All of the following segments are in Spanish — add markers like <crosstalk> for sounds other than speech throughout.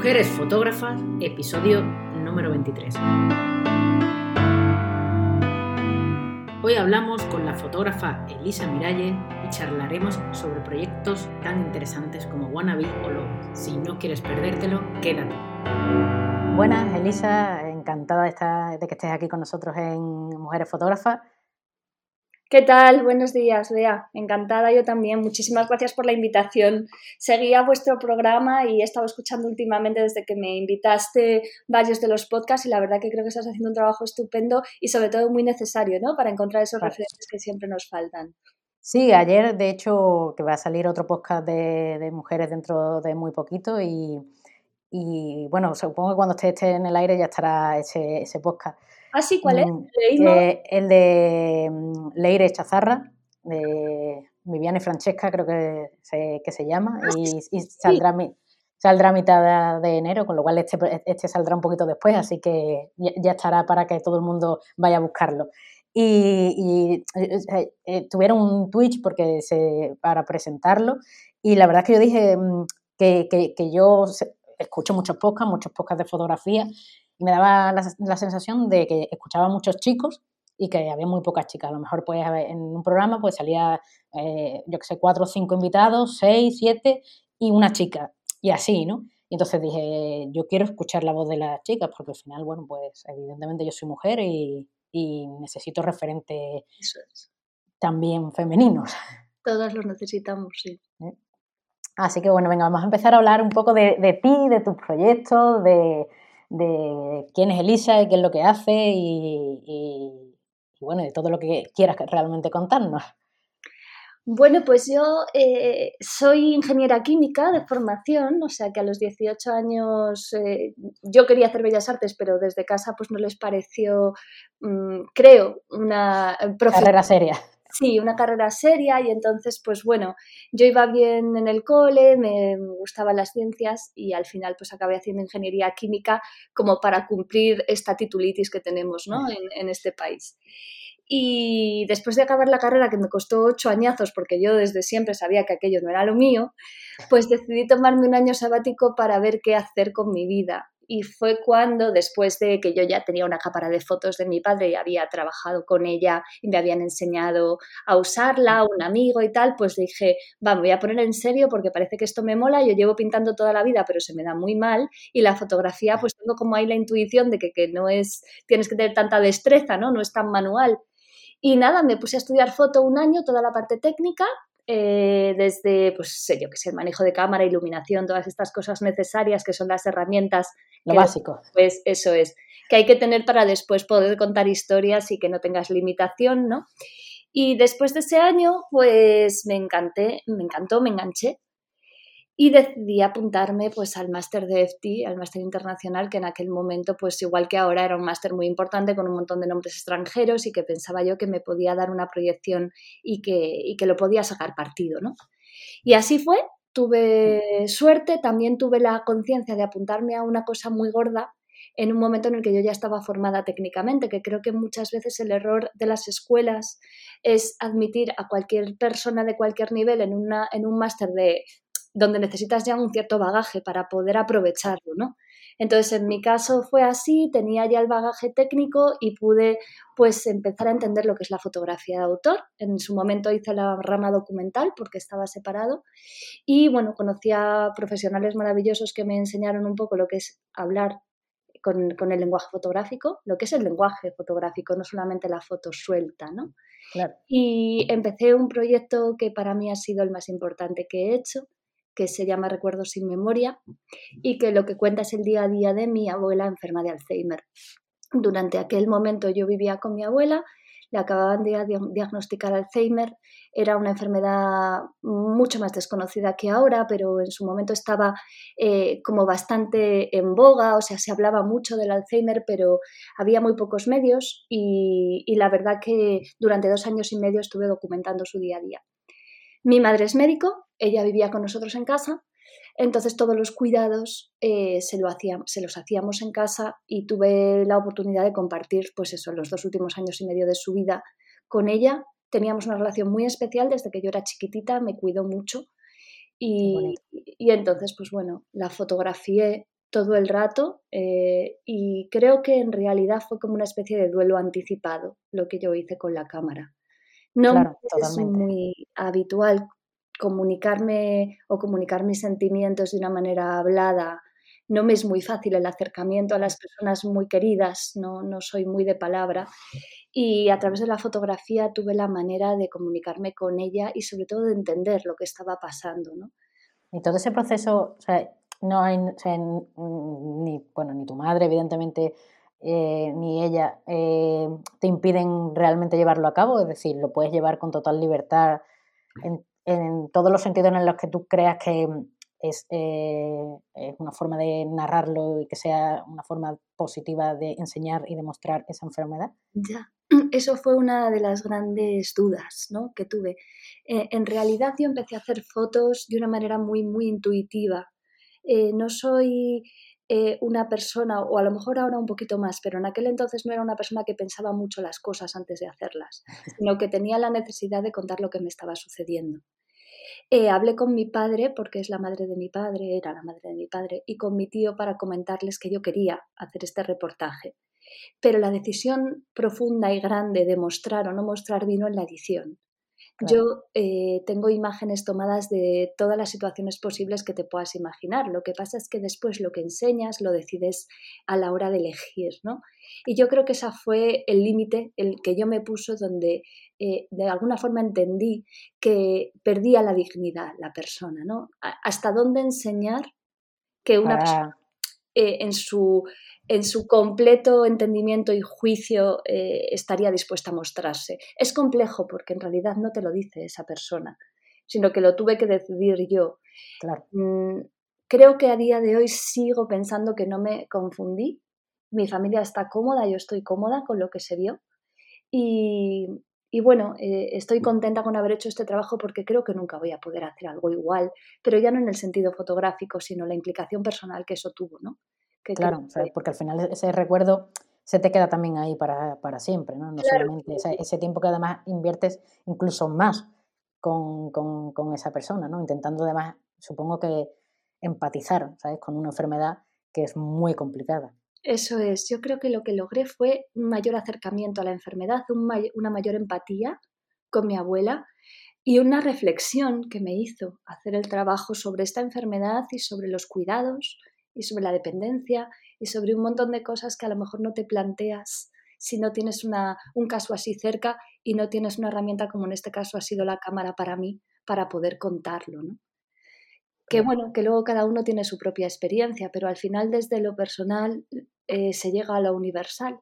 Mujeres Fotógrafas, episodio número 23. Hoy hablamos con la fotógrafa Elisa Miralle y charlaremos sobre proyectos tan interesantes como Wannabe o Love. Si no quieres perdértelo, quédate. Buenas, Elisa, encantada de, estar, de que estés aquí con nosotros en Mujeres Fotógrafas. ¿Qué tal? Buenos días, Bea. Encantada yo también. Muchísimas gracias por la invitación. Seguía vuestro programa y he estado escuchando últimamente desde que me invitaste varios de los podcasts y la verdad que creo que estás haciendo un trabajo estupendo y sobre todo muy necesario, ¿no? Para encontrar esos referentes que siempre nos faltan. Sí, ayer de hecho que va a salir otro podcast de, mujeres dentro de muy poquito y, bueno, supongo que cuando esté, esté, en el aire ya estará ese, ese podcast. Ah, sí, ¿cuál es? Mm, eh, el de mm, Leire Chazarra, de Viviana y Francesca, creo que se, que se llama, ah, y, saldrá, saldrá a mitad de enero, con lo cual este, este saldrá un poquito después, así que ya, estará para que todo el mundo vaya a buscarlo. Y, eh, eh, tuvieron un Twitch porque se, para presentarlo, y la verdad es que yo dije mm, que, que, que yo escucho muchos podcasts, muchos podcasts de fotografía, me daba la, sensación de que escuchaba muchos chicos y que había muy pocas chicas. A lo mejor pues en un programa pues salía, eh, yo que sé, cuatro o cinco invitados, seis, siete y una chica. Y así, ¿no? Y entonces dije, yo quiero escuchar la voz de las chicas porque al final, bueno, pues evidentemente yo soy mujer y, necesito referentes también femeninos. Todas los necesitamos, sí. ¿Eh? Así que bueno, venga, vamos a empezar a hablar un poco de, de ti, de tus proyectos, de, de quién es Elisa y qué es lo que hace y, bueno, de todo lo que quieras realmente contarnos. Bueno, pues yo eh, soy ingeniera química de formación, o sea que a los 18 años eh, yo quería hacer bellas artes, pero desde casa pues no les pareció, mm, creo, una carrera seria. Sí, una carrera seria y entonces, pues bueno, yo iba bien en el cole, me gustaban las ciencias y al final pues acabé haciendo ingeniería química como para cumplir esta titulitis que tenemos ¿no? en, en este país. Y después de acabar la carrera, que me costó ocho añazos, porque yo desde siempre sabía que aquello no era lo mío, pues decidí tomarme un año sabático para ver qué hacer con mi vida y fue cuando, después de que yo ya tenía una cámara de fotos de mi padre y había trabajado con ella y me habían enseñado a usarla, un amigo y tal, pues dije, va, me voy a poner en serio porque parece que esto me mola, yo llevo pintando toda la vida, pero se me da muy mal y la fotografía, pues tengo como ahí la intuición de que, que no es, tienes que tener tanta destreza, ¿no? No es tan manual. Y nada, me puse a estudiar foto un año, toda la parte técnica, eh, desde, pues sé yo que sé, el manejo de cámara, iluminación, todas estas cosas necesarias que son las herramientas. Lo básico. Pues eso es, que hay que tener para después poder contar historias y que no tengas limitación, ¿no? Y después de ese año, pues me encanté, me encantó, me enganché y decidí apuntarme pues al máster de FT, al máster internacional, que en aquel momento, pues igual que ahora, era un máster muy importante con un montón de nombres extranjeros y que pensaba yo que me podía dar una proyección y que, que lo podía sacar partido, ¿no? Y así fue, tuve suerte, también tuve la conciencia de apuntarme a una cosa muy gorda en un momento en el que yo ya estaba formada técnicamente, que creo que muchas veces el error de las escuelas es admitir a cualquier persona de cualquier nivel en, una, en un máster de donde necesitas ya un cierto bagaje para poder aprovecharlo, ¿no? Entonces, en mi caso fue así, tenía ya el bagaje técnico y pude pues empezar a entender lo que es la fotografía de autor. En su momento hice la rama documental porque estaba separado y bueno, conocí a profesionales maravillosos que me enseñaron un poco lo que es hablar con, con, el lenguaje fotográfico, lo que es el lenguaje fotográfico, no solamente la foto suelta, ¿no? Claro. Y empecé un proyecto que para mí ha sido el más importante que he hecho, que se llama Recuerdos sin memoria y que lo que cuenta es el día a día de mi abuela enferma de Alzheimer. Durante aquel momento yo vivía con mi abuela, le acababan de diagnosticar Alzheimer, era una enfermedad mucho más desconocida que ahora, pero en su momento estaba eh, como bastante en boga, o sea, se hablaba mucho del Alzheimer, pero había muy pocos medios y, y la verdad que durante dos años y medio estuve documentando su día a día. Mi madre es médico, ella vivía con nosotros en casa, entonces todos los cuidados eh, se, lo se los hacíamos en casa y tuve la oportunidad de compartir, pues eso, los dos últimos años y medio de su vida con ella. Teníamos una relación muy especial desde que yo era chiquitita, me cuidó mucho y, y entonces, pues bueno, la fotografié todo el rato eh, y creo que en realidad fue como una especie de duelo anticipado lo que yo hice con la cámara. No es muy habitual comunicarme o comunicar mis sentimientos de una manera hablada. No me es muy fácil el acercamiento a las personas muy queridas, no, no soy muy de palabra. Y a través de la fotografía tuve la manera de comunicarme con ella y sobre todo de entender lo que estaba pasando. ¿no? Y todo ese proceso, o sea, no hay, ni, bueno, ni tu madre, evidentemente, eh, ni ella eh, te impiden realmente llevarlo a cabo, es decir, lo puedes llevar con total libertad en, todos los sentidos en los que tú creas que es, eh, es, una forma de narrarlo y que sea una forma positiva de enseñar y demostrar esa enfermedad. Ya, <clears throat> eso fue una de las grandes dudas ¿no? que tuve. en realidad yo empecé a hacer fotos de una manera muy, muy intuitiva. no soy eh, una persona, o a lo mejor ahora un poquito más, pero en aquel entonces no era una persona que pensaba mucho las cosas antes de hacerlas, <laughs> sino que tenía la necesidad de contar lo que me estaba sucediendo. Eh, hablé con mi padre, porque es la madre de mi padre, era la madre de mi padre, y con mi tío para comentarles que yo quería hacer este reportaje. Pero la decisión profunda y grande de mostrar o no mostrar vino en la edición. Yo eh, tengo imágenes tomadas de todas las situaciones posibles que te puedas imaginar. Lo que pasa es que después lo que enseñas lo decides a la hora de elegir, ¿no? Y yo creo que ese fue el límite el que yo me puso donde eh, de alguna forma entendí que perdía la dignidad la persona, ¿no? hasta dónde enseñar que una persona eh, en su en su completo entendimiento y juicio eh, estaría dispuesta a mostrarse. Es complejo porque en realidad no te lo dice esa persona, sino que lo tuve que decidir yo. Mm, creo que a día de hoy sigo pensando que no me confundí. Mi familia está cómoda, yo estoy cómoda con lo que se vio. Y, bueno, eh, estoy contenta con haber hecho este trabajo porque creo que nunca voy a poder hacer algo igual, pero ya no en el sentido fotográfico, sino la implicación personal que eso tuvo, ¿no? claro, porque al final ese recuerdo se te queda también ahí para, siempre, ¿no? No solamente ese, tiempo que además inviertes incluso más con, esa persona, ¿no? Intentando además, supongo que empatizar, ¿sabes? Con una enfermedad que es muy complicada. Eso es, yo creo que lo que logré fue un mayor acercamiento a la enfermedad, una mayor empatía con mi abuela y una reflexión que me hizo hacer el trabajo sobre esta enfermedad y sobre los cuidados y sobre la dependencia y sobre un montón de cosas que a lo mejor no te planteas si no tienes una, un caso así cerca y no tienes una herramienta como en este caso ha sido la cámara para mí para poder contarlo, ¿no? Que bueno, que luego cada uno tiene su propia experiencia, pero al final desde lo personal eh, se llega a lo universal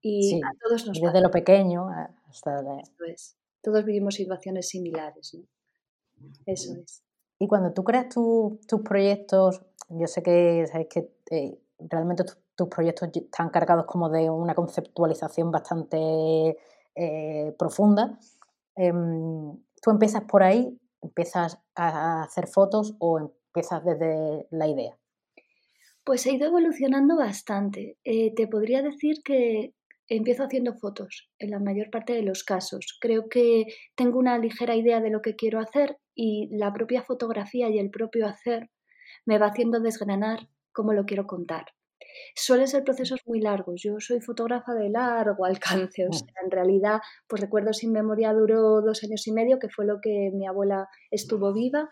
y a todos nos desde lo pequeño hasta Eso es. Todos vivimos situaciones similares, ¿no? Eso es. Y cuando tú creas tus proyectos, yo sé que, sabes que eh, realmente tus proyectos están cargados como de una conceptualización bastante eh, profunda. Em, ¿Tú empiezas por ahí, empiezas a hacer fotos o empiezas desde la idea? Pues he ido evolucionando bastante. Eh, te podría decir que empiezo haciendo fotos en la mayor parte de los casos. Creo que tengo una ligera idea de lo que quiero hacer y la propia fotografía y el propio hacer me va haciendo desgranar cómo lo quiero contar. Suelen ser procesos muy largos. Yo soy fotógrafa de largo <laughs> alcance. O mm. sea, en realidad, pues recuerdo sin memoria duró dos años y medio, que fue lo que mi abuela estuvo viva.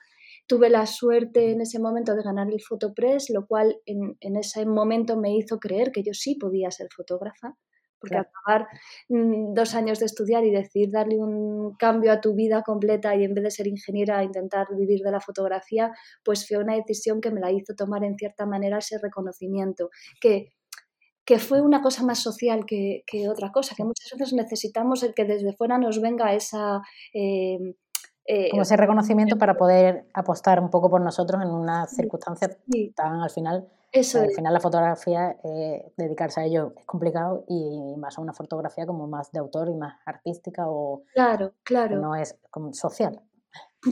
Tuve la suerte en ese momento de ganar el Fotopress, lo cual en, en ese momento me hizo creer que yo sí podía ser fotógrafa porque acabar mm, dos años de estudiar y decir darle un cambio a tu vida completa y en vez de ser ingeniera intentar vivir de la fotografía, pues fue una decisión que me la hizo tomar en cierta manera ese reconocimiento, que, que fue una cosa más social que, otra cosa, que muchas veces necesitamos el que desde fuera nos venga esa... Eh, eh, como ese reconocimiento para poder apostar un poco por nosotros en una circunstancia tan al final eso Al final la fotografía, eh, dedicarse a ello es complicado y más a una fotografía como más de autor y más artística o claro, claro. no es como social.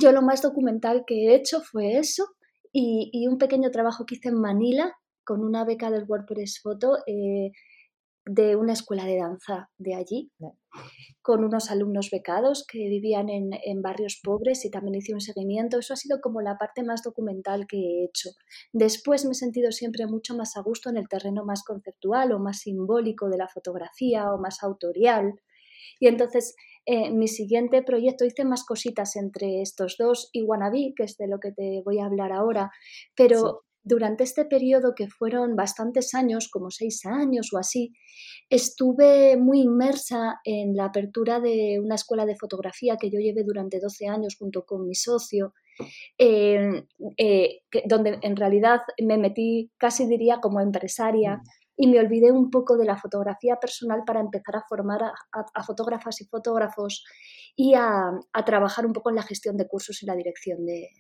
Yo lo más documental que he hecho fue eso y, un pequeño trabajo que hice en Manila con una beca del WordPress Photo eh, de una escuela de danza de allí. Con unos alumnos becados que vivían en, barrios pobres y también hice un seguimiento. Eso ha sido como la parte más documental que he hecho. Después me he sentido siempre mucho más a gusto en el terreno más conceptual o más simbólico de la fotografía o más autorial. Y entonces eh, mi siguiente proyecto hice más cositas entre estos dos y Wannabe, que es de lo que te voy a hablar ahora, pero durante este periodo, que fueron bastantes años, como seis años o así, estuve muy inmersa en la apertura de una escuela de fotografía que yo llevé durante 12 años junto con mi socio, eh, donde en realidad me metí, casi diría, como empresaria. Y me olvidé un poco de la fotografía personal para empezar a formar a, fotógrafas y fotógrafos y a, trabajar un poco en la gestión de cursos y la dirección de,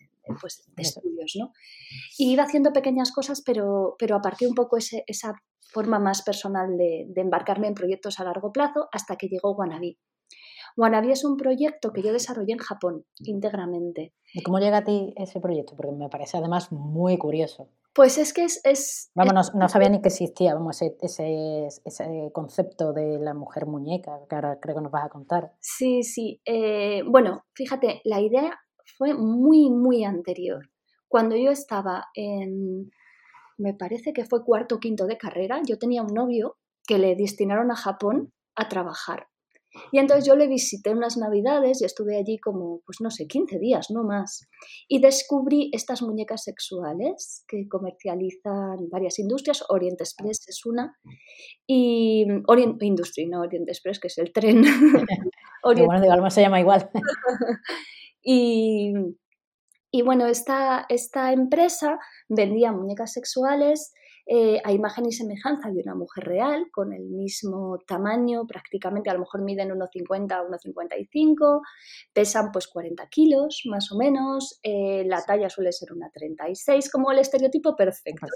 pues, estudios. ¿no? Y iba haciendo pequeñas cosas, pero, pero aparqué un poco esa forma más personal de, embarcarme en proyectos a largo plazo hasta que llegó Wannabe. Wannabe es un proyecto que yo desarrollé en Japón íntegramente. ¿Y cómo llega a ti ese proyecto? Porque me parece además muy curioso. Pues es que es... vamos, no, sabía ni que existía vamos, ese, ese, concepto de la mujer muñeca, que ahora creo que nos vas a contar. Sí, sí. Eh, bueno, fíjate, la idea fue muy, muy anterior. Cuando yo estaba en, me parece que fue cuarto o quinto de carrera, yo tenía un novio que le destinaron a Japón a trabajar. Y entonces yo le visité unas navidades y estuve allí como, pues no sé, 15 días, no más. Y descubrí estas muñecas sexuales que comercializan varias industrias. Orient Express es una. Y Orient Industry, no Orient Express, que es el tren. <laughs> <laughs> Orient... Bueno, de se llama igual. <laughs> y, y bueno, esta, esta empresa vendía muñecas sexuales eh, a imagen y semejanza de una mujer real, con el mismo tamaño, prácticamente a lo mejor miden 1,50 o 1,55, pesan pues 40 kilos más o menos, eh, la talla suele ser una 36, como el estereotipo perfecto.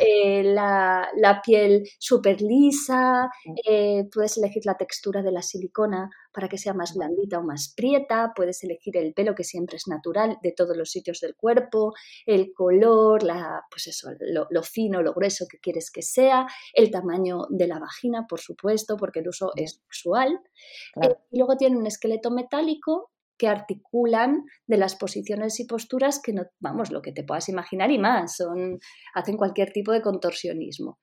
Eh, la, la, piel súper lisa, puedes elegir la textura de la silicona para que sea más blandita o más prieta, puedes elegir el pelo que siempre es natural de todos los sitios del cuerpo, el color, la, pues eso, lo, fino, lo grueso que quieres que sea, el tamaño de la vagina, por supuesto, porque el uso es sexual. Eh, y luego tiene un esqueleto metálico que articulan de las posiciones y posturas que no, vamos, lo que te puedas imaginar y más, son, hacen cualquier tipo de contorsionismo.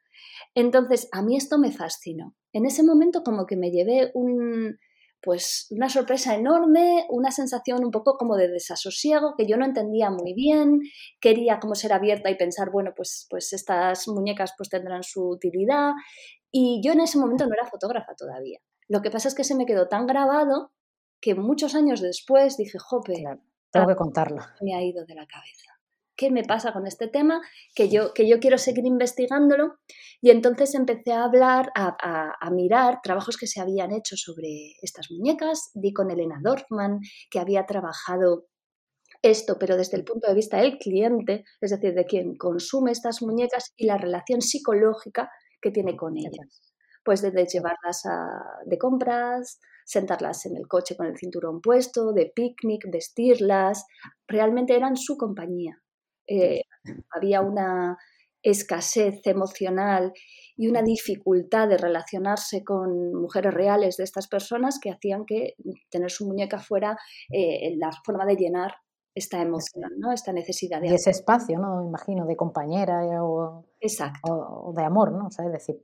Entonces, a mí esto me fascinó. En ese momento como que me llevé un, pues una sorpresa enorme, una sensación un poco como de desasosiego que yo no entendía muy bien, quería como ser abierta y pensar, bueno, pues, pues estas muñecas pues tendrán su utilidad y yo en ese momento no era fotógrafa todavía. Lo que pasa es que se me quedó tan grabado que muchos años después dije, jope, tengo que contarlo. Me ha ido de la cabeza. ¿qué me pasa con este tema? Que yo, que yo quiero seguir investigándolo. Y entonces empecé a hablar, a, mirar trabajos que se habían hecho sobre estas muñecas. Di con Elena Dorfman, que había trabajado esto, pero desde el punto de vista del cliente, es decir, de quien consume estas muñecas y la relación psicológica que tiene con ellas. Pues desde llevarlas de compras, sentarlas en el coche con el cinturón puesto, de picnic, vestirlas, realmente eran su compañía. Eh, había una escasez emocional y una dificultad de relacionarse con mujeres reales de estas personas que hacían que tener su muñeca fuera eh, la forma de llenar esta emoción, ¿no? esta necesidad de... Y ese espacio, ¿no? Me imagino, de compañera o, Exacto. o, de amor, ¿no? O decir,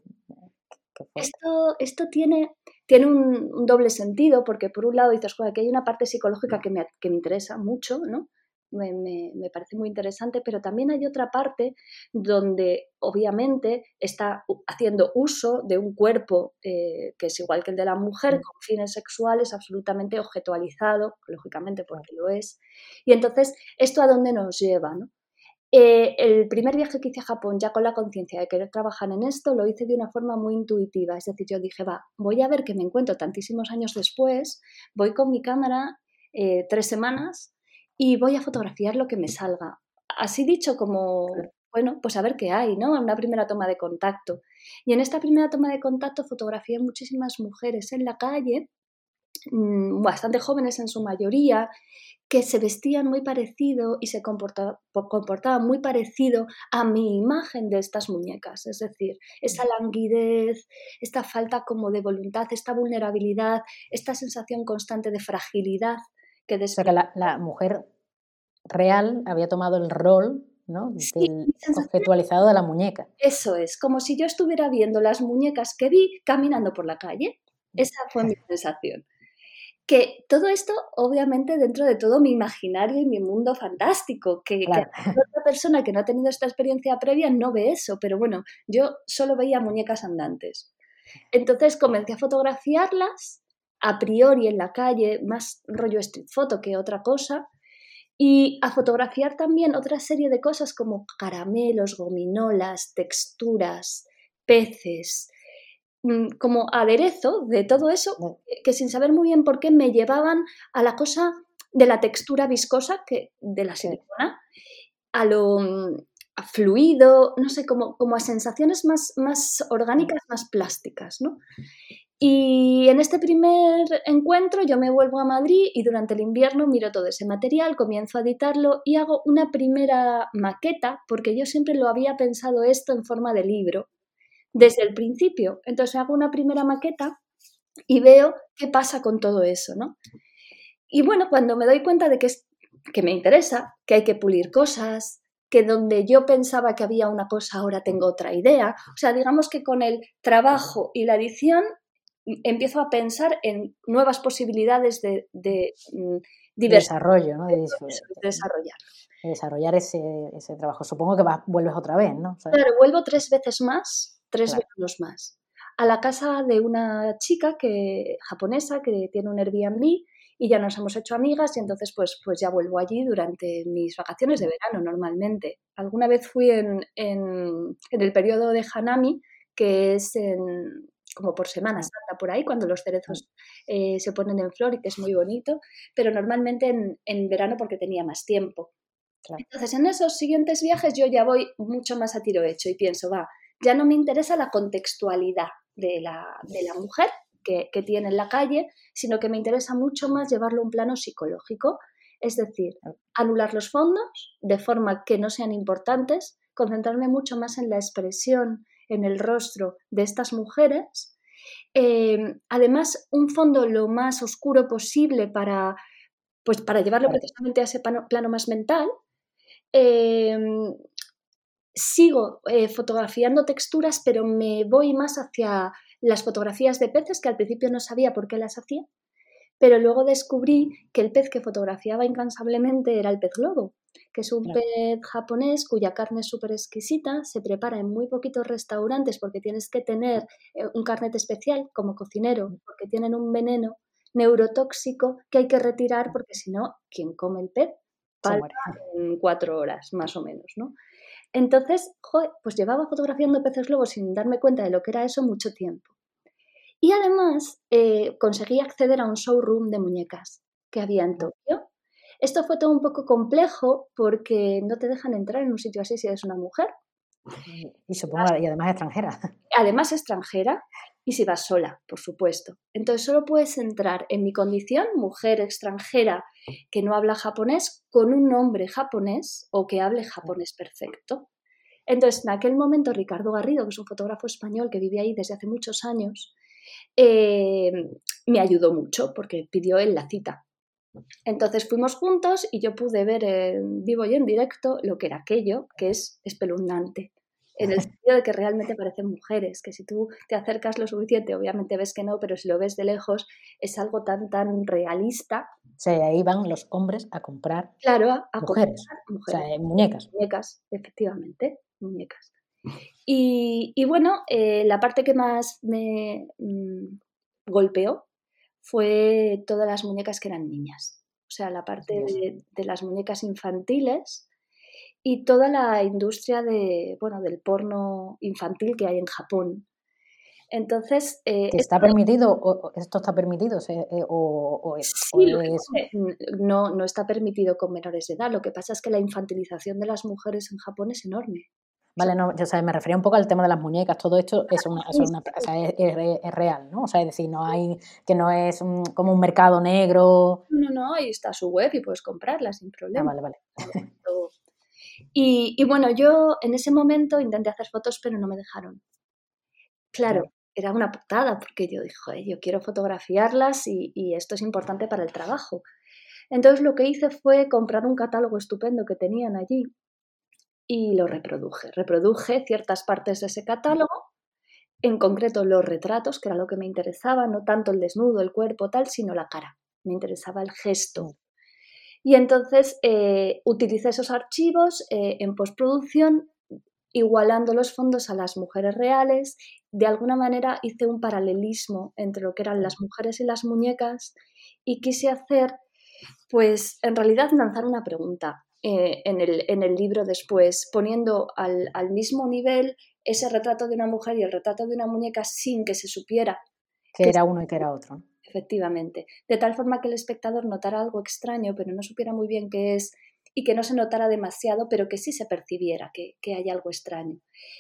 esto, esto tiene, tiene un, doble sentido porque por un lado dices, que hay una parte psicológica que me, que me interesa mucho, ¿no? me, parece muy interesante, pero también hay otra parte donde obviamente está haciendo uso de un cuerpo eh, que es igual que el de la mujer, con fines sexuales, absolutamente objetualizado, lógicamente porque lo es. Y entonces, ¿esto a dónde nos lleva? Eh, el primer viaje que hice a Japón, ya con la conciencia de querer trabajar en esto, lo hice de una forma muy intuitiva. Es decir, yo dije, va, voy a ver que me encuentro tantísimos años después, voy con mi cámara eh, tres semanas y voy a fotografiar lo que me salga. Así dicho como, bueno, pues a ver qué hay, ¿no? Una primera toma de contacto. Y en esta primera toma de contacto fotografié muchísimas mujeres en la calle mm, bastante jóvenes en su mayoría, que se vestían muy parecido y se comportaban muy parecido a mi imagen de estas muñecas. Es decir, esa languidez, esta falta como de voluntad, esta vulnerabilidad, esta sensación constante de fragilidad. Que o sea, que la, mujer real había tomado el rol ¿no? del conceptualizado de la muñeca. Eso es, como si yo estuviera viendo las muñecas que vi caminando por la calle. Esa fue mi sensación que todo esto, obviamente, dentro de todo mi imaginario y mi mundo fantástico, que, <laughs> otra persona que no ha tenido esta experiencia previa no ve eso, pero bueno, yo solo veía muñecas andantes. Entonces comencé a fotografiarlas a priori en la calle, más rollo street photo que otra cosa, y a fotografiar también otra serie de cosas como caramelos, gominolas, texturas, peces, como aderezo de todo eso que sin saber muy bien por qué me llevaban a la cosa de la textura viscosa que, de la silicona, a lo mm, fluido, no sé, como, como a sensaciones más, más orgánicas, más plásticas, ¿no? Y en este primer encuentro yo me vuelvo a Madrid y durante el invierno miro todo ese material, comienzo a editarlo y hago una primera maqueta, porque yo siempre lo había pensado esto en forma de libro, desde el principio. Entonces hago una primera maqueta y veo qué pasa con todo eso, ¿no? Y bueno, cuando me doy cuenta de que, es, que me interesa, que hay que pulir cosas, que donde yo pensaba que había una cosa ahora tengo otra idea, o sea, digamos que con el trabajo y la edición empiezo a pensar en nuevas posibilidades de, de, mm, desarrollo, ¿no? De, desarrollar. desarrollar ese, ese, trabajo. Supongo que vuelves otra vez, ¿no? claro, vuelvo tres veces más tres veranos más, a la casa de una chica que, japonesa que tiene un Airbnb y ya nos hemos hecho amigas y entonces pues, pues ya vuelvo allí durante mis vacaciones de verano normalmente. Alguna vez fui en, en, el periodo de Hanami, que es como por Semana Santa, por ahí, cuando los cerezos eh, se ponen en flor y que es muy bonito, pero normalmente en, en verano porque tenía más tiempo. Entonces, en esos siguientes viajes yo ya voy mucho más a tiro hecho y pienso, va, ya no me interesa la contextualidad de la, mujer que, tiene en la calle, sino que me interesa mucho más llevarlo a un plano psicológico, es decir, anular los fondos de forma que no sean importantes, concentrarme mucho más en la expresión, en el rostro de estas mujeres. Eh, además, un fondo lo más oscuro posible para, pues, para llevarlo precisamente a ese plano, más mental. Eh, sigo eh, fotografiando texturas, pero me voy más hacia las fotografías de peces, que al principio no sabía por qué las hacía, pero luego descubrí que el pez que fotografiaba incansablemente era el pez globo, que es un pez japonés cuya carne es súper exquisita, se prepara en muy poquitos restaurantes porque tienes que tener eh, un carnet especial como cocinero, mm. porque tienen un veneno neurotóxico que hay que retirar porque si no, quien come el pez palma en cuatro horas más o menos, ¿no? Entonces, pues llevaba fotografiando peces globos sin darme cuenta de lo que era eso mucho tiempo. Y además eh, conseguí acceder a un showroom de muñecas que había en Tokio. Esto fue todo un poco complejo porque no te dejan entrar en un sitio así si eres una mujer. Y supongo, y además extranjera. Además extranjera y si vas sola, por supuesto. Entonces solo puedes entrar en mi condición, mujer extranjera que no habla japonés, con un nombre japonés o que hable japonés perfecto. Entonces, en aquel momento, Ricardo Garrido, que es un fotógrafo español que vive ahí desde hace muchos años, eh, me ayudó mucho porque pidió él la cita. Entonces fuimos juntos y yo pude ver en vivo y en directo lo que era aquello, que es espeluznante en el sentido de que realmente parecen mujeres, que si tú te acercas lo suficiente, obviamente ves que no, pero si lo ves de lejos, es algo tan, tan realista. O ahí van los hombres a comprar claro, a, mujeres, mujeres. O sea, muñecas. Muñecas, efectivamente, muñecas. Y, bueno, eh, la parte que más me mm, golpeó fue todas las muñecas que eran niñas. O sea, la parte de, de las muñecas infantiles, y toda la industria de, bueno, del porno infantil que hay en Japón. Entonces, eh, ¿está permitido o, esto está permitido eh, o, es, no, no está permitido con menores de edad. Lo que pasa es que la infantilización de las mujeres en Japón es enorme. Vale, no, yo me refería un poco al tema de las muñecas, todo esto es, una, es, una, o sea, es, real, ¿no? O sea, es decir, no hay, que no es como un mercado negro. No, no, ahí está su web y puedes comprarla sin problema. Ah, vale, vale. Y, y, bueno, yo en ese momento intenté hacer fotos, pero no me dejaron. Claro, era una putada, porque yo dije, yo quiero fotografiarlas y, y esto es importante para el trabajo. Entonces lo que hice fue comprar un catálogo estupendo que tenían allí y lo reproduje. Reproduje ciertas partes de ese catálogo, en concreto los retratos, que era lo que me interesaba, no tanto el desnudo, el cuerpo, tal, sino la cara. Me interesaba el gesto. Y entonces eh, utilicé esos archivos eh, en postproducción, igualando los fondos a las mujeres reales. De alguna manera hice un paralelismo entre lo que eran las mujeres y las muñecas y quise hacer, pues en realidad lanzar una pregunta. Eh, en, el, en, el, libro después, poniendo al, al, mismo nivel ese retrato de una mujer y el retrato de una muñeca sin que se supiera. Que, era uno y que era otro. Efectivamente. De tal forma que el espectador notara algo extraño, pero no supiera muy bien qué es y que no se notara demasiado, pero que sí se percibiera que, que hay algo extraño.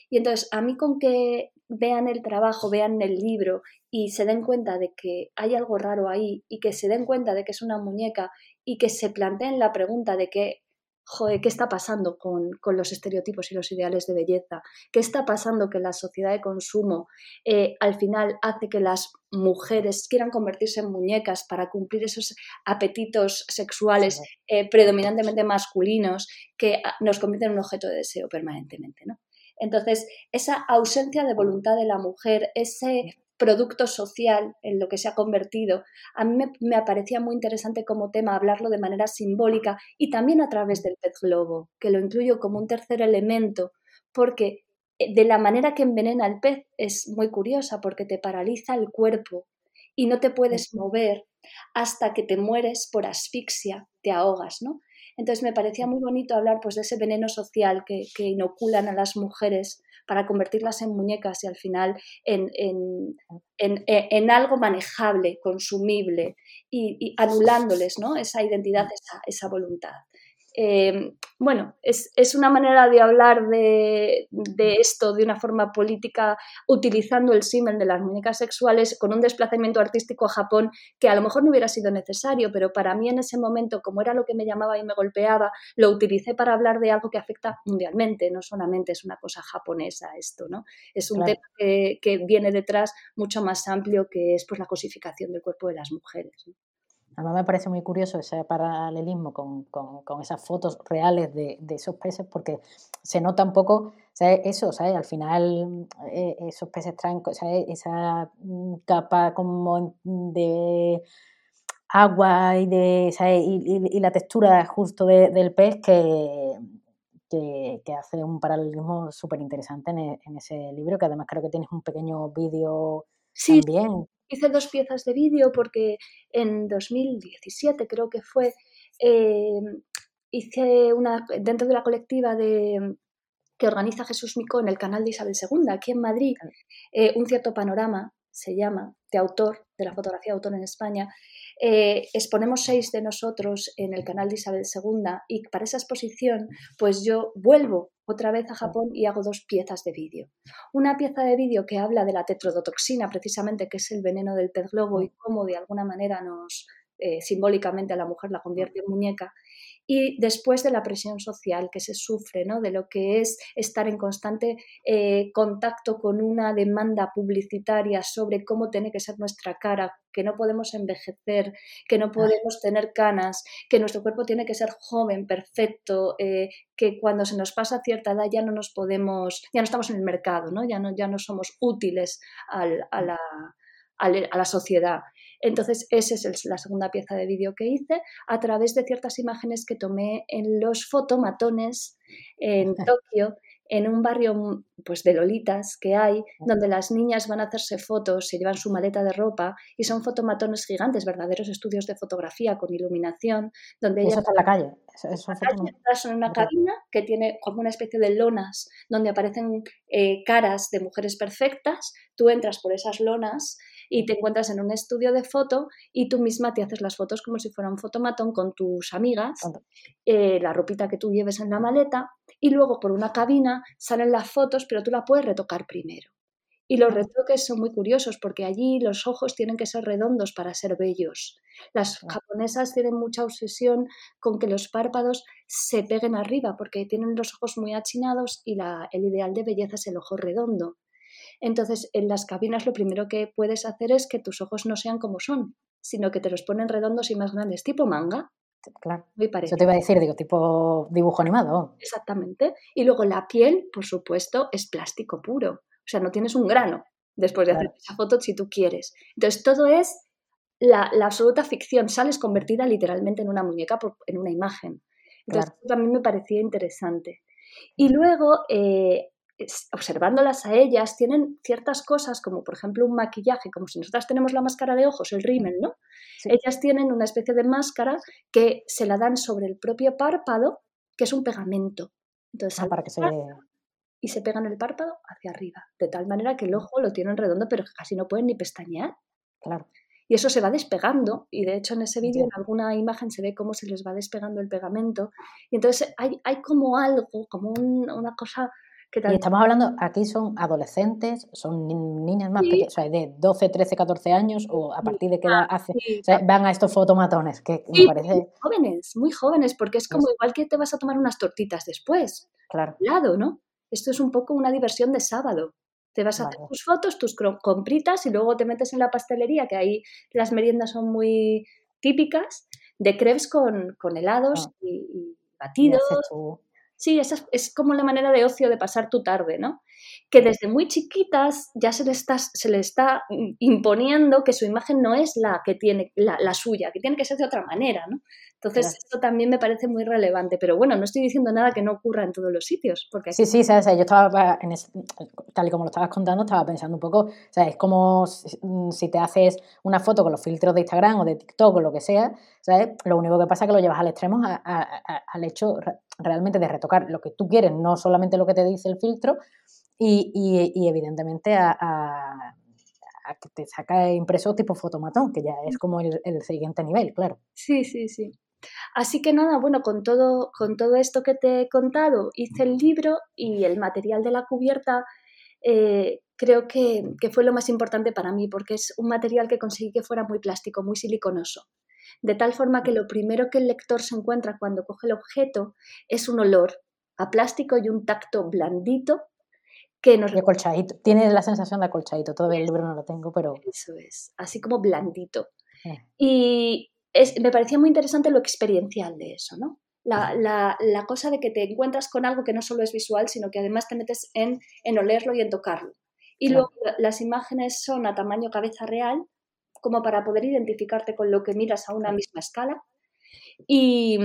Y entonces, a mí con que vean el trabajo, vean el libro y se den cuenta de que hay algo raro ahí y que se den cuenta de que es una muñeca y que se planteen la pregunta de que joder, ¿qué está pasando con, los estereotipos y los ideales de belleza? ¿Qué está pasando que la sociedad de consumo eh, al final hace que las mujeres quieran convertirse en muñecas para cumplir esos apetitos sexuales eh, predominantemente masculinos que ah, nos convierten en un objeto de deseo permanentemente, ¿no? Entonces, esa ausencia de voluntad de la mujer, ese producto social en lo que se ha convertido, a mí me, me, parecía muy interesante como tema hablarlo de manera simbólica y también a través del pez globo, que lo incluyo como un tercer elemento, porque eh, de la manera que envenena el pez es muy curiosa, porque te paraliza el cuerpo y no te puedes mover hasta que te mueres por asfixia, te ahogas, ¿no? Entonces me parecía muy bonito hablar pues, de ese veneno social que, inoculan a las mujeres para convertirlas en muñecas y al final en, en, en, en algo manejable, consumible y, y, anulándoles ¿no? esa identidad, esa, esa voluntad. Eh, bueno, es, es, una manera de hablar de, de, esto de una forma política utilizando el símbolo de las muñecas sexuales con un desplazamiento artístico a Japón que a lo mejor no hubiera sido necesario, pero para mí en ese momento, como era lo que me llamaba y me golpeaba, lo utilicé para hablar de algo que afecta mundialmente, no solamente es una cosa japonesa esto, ¿no? Es un claro. tema que, que, viene detrás mucho más amplio que es pues, la cosificación del cuerpo de las mujeres. ¿no? Además me parece muy curioso ese paralelismo con, con, con esas fotos reales de, de, esos peces porque se nota un poco ¿sabes? eso, ¿sabes? Al final eh, esos peces traen ¿sabes? esa mm, capa como de agua y, de, ¿sabes? Y, y, y la textura justo de, del pez que, que, que, hace un paralelismo súper interesante en, en, ese libro, que además creo que tienes un pequeño vídeo sí. también hice dos piezas de vídeo porque en 2017 creo que fue, eh, hice una, dentro de la colectiva de, que organiza Jesús Mico en el canal de Isabel II, aquí en Madrid, eh, un cierto panorama se llama, de autor, de la fotografía de autor en España, eh, exponemos seis de nosotros en el canal de Isabel II y para esa exposición pues yo vuelvo otra vez a Japón y hago dos piezas de vídeo. Una pieza de vídeo que habla de la tetrodotoxina, precisamente, que es el veneno del pez globo y cómo de alguna manera nos, eh, simbólicamente a la mujer la convierte en muñeca, y después de la presión social que se sufre, ¿no? de lo que es estar en constante eh, contacto con una demanda publicitaria sobre cómo tiene que ser nuestra cara, que no podemos envejecer, que no podemos tener canas, que nuestro cuerpo tiene que ser joven, perfecto, eh, que cuando se nos pasa cierta edad ya no nos podemos, ya no estamos en el mercado, ¿no? Ya, no, ya no somos útiles al, a, la, a la sociedad. Entonces, esa es la segunda pieza de vídeo que hice a través de ciertas imágenes que tomé en los fotomatones en Tokio, en un barrio pues, de lolitas que hay, donde las niñas van a hacerse fotos, se llevan su maleta de ropa y son fotomatones gigantes, verdaderos estudios de fotografía con iluminación, donde ellas... Eso está en la calle. Eso, eso en una cabina que tiene como una especie de lonas donde aparecen eh, caras de mujeres perfectas, tú entras por esas lonas y te encuentras en un estudio de foto y tú misma te haces las fotos como si fuera un fotomatón con tus amigas, eh, la ropita que tú lleves en la maleta y luego por una cabina salen las fotos, pero tú la puedes retocar primero. Y los retoques son muy curiosos porque allí los ojos tienen que ser redondos para ser bellos. Las japonesas tienen mucha obsesión con que los párpados se peguen arriba porque tienen los ojos muy achinados y el ideal de belleza es el ojo redondo. Entonces, en las cabinas lo primero que puedes hacer es que tus ojos no sean como son, sino que te los ponen redondos y más grandes, tipo manga. Claro. Muy parecido. Eso te iba a decir, digo, tipo dibujo animado. Exactamente. Y luego la piel, por supuesto, es plástico puro. O sea, no tienes un grano después de hacer esa foto si tú quieres. Entonces, todo es la, absoluta ficción. Sales convertida literalmente en una muñeca, en una imagen. Entonces, eso también me parecía interesante. Y luego, eh, observándolas a ellas, tienen ciertas cosas, como por ejemplo un maquillaje, como si nosotras tenemos la máscara de ojos, el rímel, ¿no? Ellas tienen una especie de máscara que se la dan sobre el propio párpado, que es un pegamento. Entonces, ah, para que se y se pegan el párpado hacia arriba, de tal manera que el ojo lo tienen redondo, pero casi no pueden ni pestañear. Claro. Y eso se va despegando, y de hecho en ese vídeo, en alguna imagen, se ve cómo se les va despegando el pegamento. Y entonces hay, hay como algo, como una cosa Y estamos hablando, aquí son adolescentes, son niñas más pequeñas, o sea, de 12, 13, 14 años, o a partir de qué edad ah, hace, van a estos fotomatones, que me parece... Muy jóvenes, muy jóvenes, porque es como igual que te vas a tomar unas tortitas después. Claro. Lado, ¿no? Esto es un poco una diversión de sábado. Te vas a hacer tus fotos, tus compritas y luego te metes en la pastelería, que ahí las meriendas son muy típicas, de crepes con, helados ah. y, batidos. Sí, esa es, como la manera de ocio de pasar tu tarde, ¿no? Que desde muy chiquitas ya se le está, se le está imponiendo que su imagen no es la que tiene, la, la suya, que tiene que ser de otra manera, ¿no? Entonces, esto también me parece muy relevante. Pero bueno, no estoy diciendo nada que no ocurra en todos los sitios. Porque sí, sí, ¿sabes? yo estaba, en tal y como lo estabas contando, estaba pensando un poco, o sea, es como si, te haces una foto con los filtros de Instagram o de TikTok o lo que sea, ¿sabes? Lo único que pasa es que lo llevas al extremo, al hecho realmente de retocar lo que tú quieres, no solamente lo que te dice el filtro, y, evidentemente a, que te saca impreso tipo fotomatón, que ya es como el, el, siguiente nivel, claro. Sí, sí, sí. Así que nada, bueno, con todo, con todo esto que te he contado, hice el libro y el material de la cubierta eh, creo que, fue lo más importante para mí, porque es un material que conseguí que fuera muy plástico, muy siliconoso. De tal forma que lo primero que el lector se encuentra cuando coge el objeto es un olor a plástico y un tacto blandito que nos... De acolchadito. Tiene la sensación de acolchadito. Todavía el libro no lo tengo, pero... Eso es. Así como blandito. Eh. Y, me parecía muy interesante lo experiencial de eso, ¿no? La, la, cosa de que te encuentras con algo que no solo es visual, sino que además te metes en, en olerlo y en tocarlo. Y luego las imágenes son a tamaño cabeza real, como para poder identificarte con lo que miras a una misma escala. Y,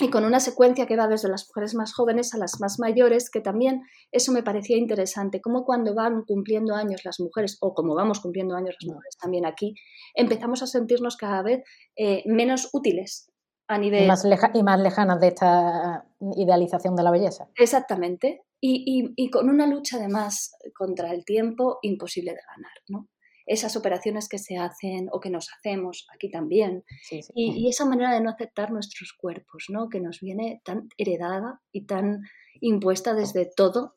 y con una secuencia que va desde las mujeres más jóvenes a las más mayores, que también eso me parecía interesante, como cuando van cumpliendo años las mujeres, o como vamos cumpliendo años las mujeres también aquí, empezamos a sentirnos cada vez eh, menos útiles a nivel... Y más, y más lejanas de esta idealización de la belleza. Exactamente, y, y, y con una lucha además contra el tiempo imposible de ganar, ¿no? Esas operaciones que se hacen o que nos hacemos aquí también. Y, esa manera de no aceptar nuestros cuerpos, ¿no? que nos viene tan heredada y tan impuesta desde todo,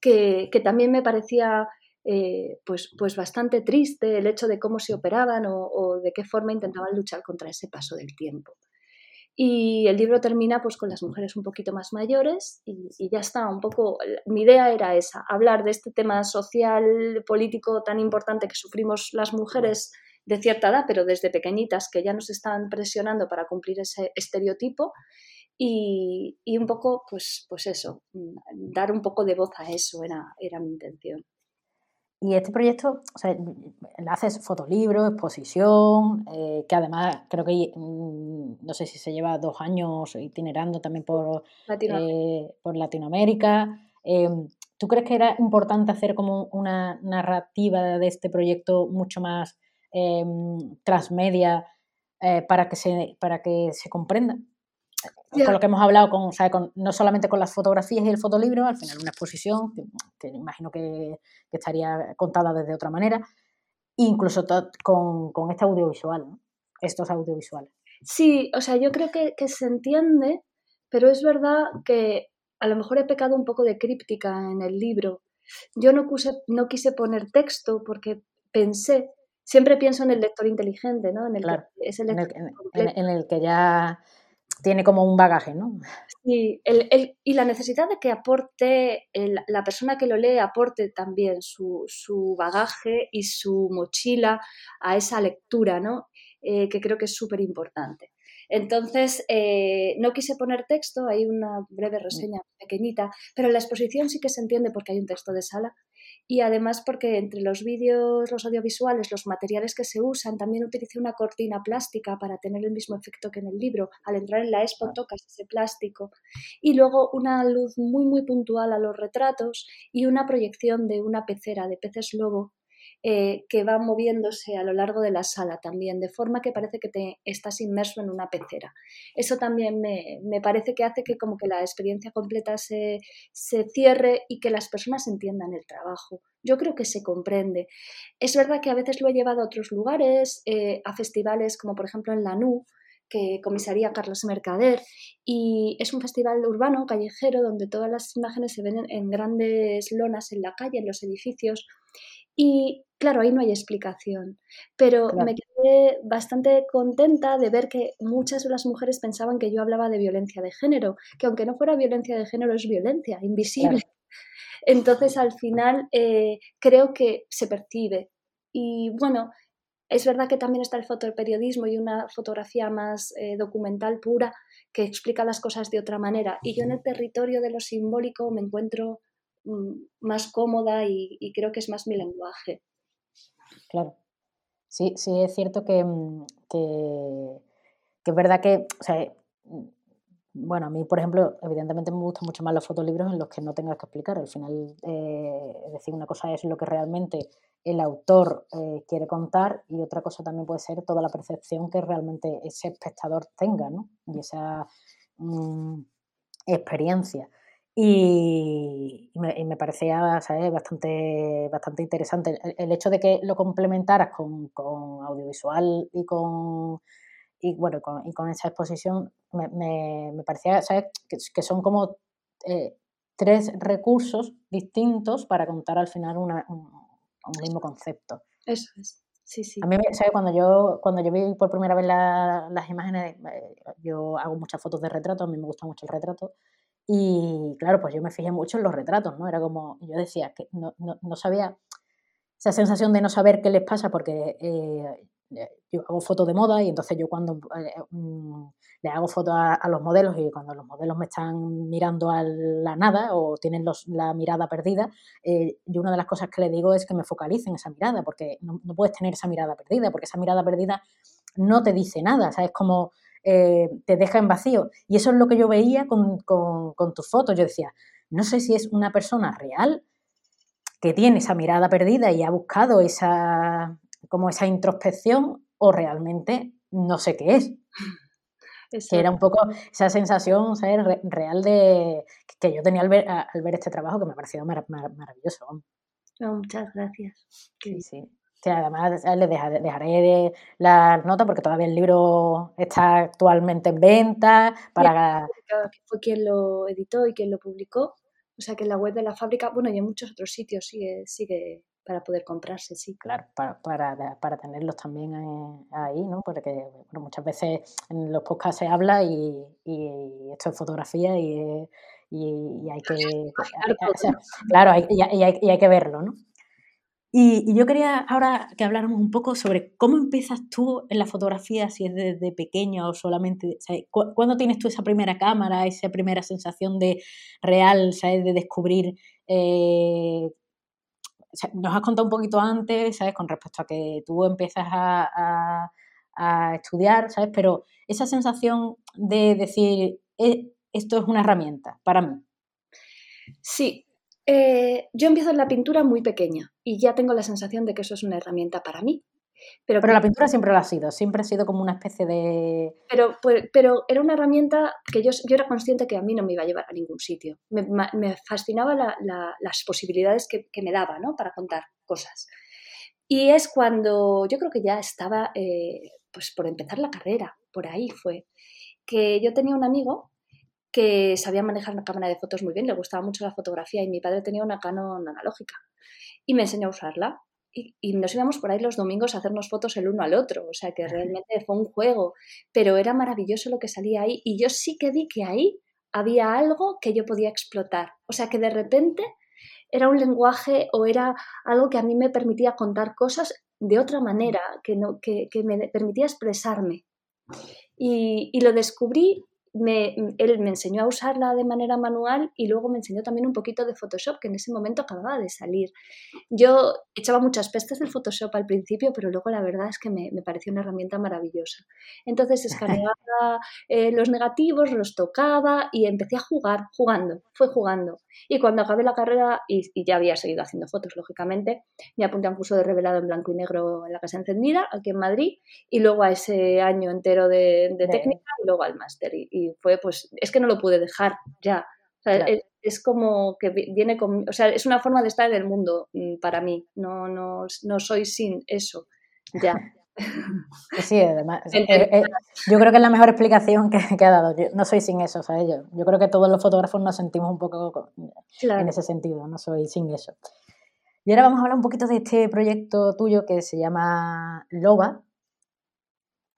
que, también me parecía eh, pues, pues bastante triste el hecho de cómo se operaban o de qué forma intentaban luchar contra ese paso del tiempo. Y el libro termina pues con las mujeres un poquito más mayores y, ya está, un poco, mi idea era esa, hablar de este tema social, político tan importante que sufrimos las mujeres de cierta edad, pero desde pequeñitas que ya nos están presionando para cumplir ese estereotipo y, y un poco, pues, pues eso, dar un poco de voz a eso era, era mi intención. Y este proyecto, o sea, haces fotolibro, exposición, eh, que además creo que, mm, no sé si se lleva dos años itinerando también por Latinoamérica. Eh, por Latinoamérica. Em, ¿Tú crees que era importante hacer como una narrativa de este proyecto mucho más em, transmedia eh, para, que se, para que se comprenda? Con lo que hemos hablado, con, con, no solamente con las fotografías y el fotolibro, al final una exposición, que, imagino que, estaría contada desde otra manera, incluso con, con, este audiovisual, ¿no? estos audiovisuales. Sí, o sea, yo creo que, se entiende, pero es verdad que a lo mejor he pecado un poco de críptica en el libro. Yo no, no quise poner texto porque pensé, siempre pienso en el lector inteligente, ¿no? En el, que, es el, en, el, que ya tiene como un bagaje, ¿no? Sí, el, y la necesidad de que aporte, la persona que lo lee aporte también su, su bagaje y su mochila a esa lectura, ¿no? Eh, que creo que es súper importante. Entonces, eh, no quise poner texto, hay una breve mm. reseña pequeñita, pero la exposición sí que se entiende porque hay un texto de sala y además porque entre los vídeos, los audiovisuales, los materiales que se usan, también utilicé una cortina plástica para tener el mismo efecto que en el libro. Al entrar en la expo tocas ese plástico y luego una luz muy muy puntual a los retratos y una proyección de una pecera de peces lobo eh, que va moviéndose a lo largo de la sala también, de forma que parece que te estás inmerso en una pecera. Eso también me, parece que hace que como que la experiencia completa se, cierre y que las personas entiendan el trabajo. Yo creo que se comprende. Es verdad que a veces lo he llevado a otros lugares, eh, a festivales como por ejemplo en la NU, que comisaría Carlos Mercader y es un festival urbano, callejero, donde todas las imágenes se ven en grandes lonas en la calle, en los edificios y claro, ahí no hay explicación, pero me quedé bastante contenta de ver que muchas de las mujeres pensaban que yo hablaba de violencia de género, que aunque no fuera violencia de género es violencia, invisible. <laughs> Entonces, al final, eh, creo que se percibe. Y bueno, es verdad que también está el fotoperiodismo y una fotografía más eh, documental pura que explica las cosas de otra manera. Y yo en el territorio de lo simbólico me encuentro más cómoda y, creo que es más mi lenguaje. Claro. Sí, sí, es cierto que, mm, que, es verdad que, sea, mm, bueno, a mí, por ejemplo, evidentemente me gustan mucho más los fotolibros en los que no tengas que explicar. Al final, eh, es decir, una cosa es lo que realmente el autor eh, quiere contar y otra cosa también puede ser toda la percepción que realmente ese espectador tenga, ¿no? Y esa experiencia. Y, me, parecía Bastante, bastante interesante. El, hecho de que lo complementaras con, audiovisual y con, y, bueno, con, y con esa exposición me, parecía ¿sabes? Que, son como eh, tres recursos distintos para contar al final un, mismo concepto. Eso es. Sí, sí. A mí, ¿sabes? Cuando yo, cuando yo vi por primera vez las imágenes, eh, yo hago muchas fotos de retrato, a mí me gusta mucho el retrato, y claro, pues yo me fijé mucho en los retratos, ¿no? Era como, yo decía que no, no, no sabía, esa sensación de no saber qué les pasa, porque eh, yo hago fotos de moda y entonces yo cuando eh, mm, le hago fotos a, los modelos y cuando los modelos me están mirando a la nada o tienen los, la mirada perdida, eh, yo una de las cosas que le digo es que me focalicen esa mirada, porque no, no puedes tener esa mirada perdida, porque esa mirada perdida no te dice nada, ¿sabes? Como eh, te deja en vacío. Y eso es lo que yo veía con, con, tus fotos. Yo decía, no sé si es una persona real que tiene esa mirada perdida y ha buscado esa, como esa introspección o realmente no sé qué es. <laughs> Que era un poco esa sensación real de que yo tenía al ver, al ver este trabajo que me ha parecido maravilloso. muchas gracias. Sí, sí además les dejaré, la nota porque todavía el libro está actualmente en venta. Para... fue quien lo editó y quien lo publicó. O sea que en la web de la fábrica, bueno, y en muchos otros sitios sigue, sigue para poder comprarse, sí. Claro, para, para, para tenerlos también eh, ahí, ¿no? Porque muchas veces en los podcasts se habla y, y esto es fotografía y, y, hay que... Claro, y hay, y hay que verlo, ¿no? Y, yo quería ahora que habláramos un poco sobre cómo empiezas tú en la fotografía, si es desde pequeño o solamente, ¿cuándo tienes tú esa primera cámara, esa primera sensación de real, ¿sabes? de descubrir? Eh, nos has contado un poquito antes, ¿sabes? Con respecto a que tú empiezas a, a, estudiar, ¿sabes? Pero esa sensación de decir, eh, esto es una herramienta para mí. Sí, eh, yo empiezo en la pintura muy pequeña y ya tengo la sensación de que eso es una herramienta para mí. Pero, pero la pintura siempre lo ha sido, siempre ha sido como una especie de... Pero, pues, pero era una herramienta que yo, yo, era consciente que a mí no me iba a llevar a ningún sitio. Me, me fascinaba las posibilidades que, que, me daba ¿no? para contar cosas. Y es cuando yo creo que ya estaba eh, pues por empezar la carrera, por ahí fue, que yo tenía un amigo que sabía manejar una cámara de fotos muy bien, le gustaba mucho la fotografía y mi padre tenía una Canon analógica y me enseñó a usarla. Y, y, nos íbamos por ahí los domingos a hacernos fotos el uno al otro, o sea que realmente fue un juego, pero era maravilloso lo que salía ahí y yo sí que vi que ahí había algo que yo podía explotar, o sea que de repente era un lenguaje o era algo que a mí me permitía contar cosas de otra manera, que, no, que, que me permitía expresarme. Y, y, lo descubrí me, él me enseñó a usarla de manera manual y luego me enseñó también un poquito de Photoshop, que en ese momento acababa de salir. Yo echaba muchas pestes del Photoshop al principio, pero luego la verdad es que me, me pareció una herramienta maravillosa. Entonces escaneaba <laughs> eh, los negativos, los tocaba y empecé a jugar, jugando, fue jugando. Y cuando acabé la carrera, y, y, ya había seguido haciendo fotos, lógicamente, me apunté a un curso de revelado en blanco y negro en la Casa Encendida, aquí en Madrid, y luego a ese año entero de, de técnica y luego al máster. Y, y fue pues, es que no lo pude dejar ya. O sea, claro. es, es, como que viene con, o sea, es una forma de estar en el mundo mm, para mí, no, no, no soy sin eso, ya. <laughs> Sí, además, <laughs> eh, eh, yo creo que es la mejor explicación que, que ha dado. Yo no soy sin eso, sea, yo, yo, creo que todos los fotógrafos nos sentimos un poco claro. en ese sentido, no soy sin eso. Y ahora vamos a hablar un poquito de este proyecto tuyo que se llama Loba,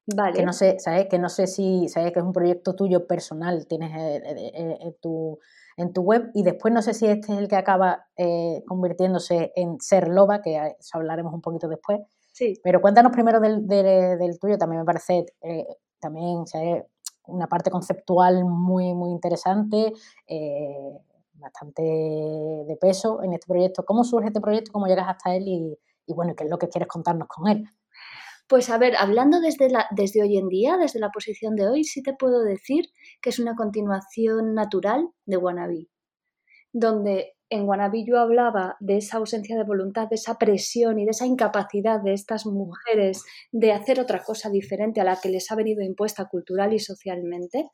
Vale. Que no sé, ¿sabes? Que no sé si, ¿sabes? Que es un proyecto tuyo personal, tienes en tu, en tu web y después no sé si este es el que acaba eh, convirtiéndose en Ser Loba, que eso hablaremos un poquito después. Sí. Pero cuéntanos primero del, del, del tuyo, también me parece eh, también, ¿sabes? Una parte conceptual muy, muy interesante, eh, bastante de peso en este proyecto. ¿Cómo surge este proyecto? ¿Cómo llegas hasta él? Y, y bueno, ¿qué es lo que quieres contarnos con él? Pues a ver, hablando desde, la, desde hoy en día, desde la posición de hoy, sí te puedo decir que es una continuación natural de Wannabe, donde en Wannabe yo hablaba de esa ausencia de voluntad, de esa presión y de esa incapacidad de estas mujeres de hacer otra cosa diferente a la que les ha venido impuesta cultural y socialmente.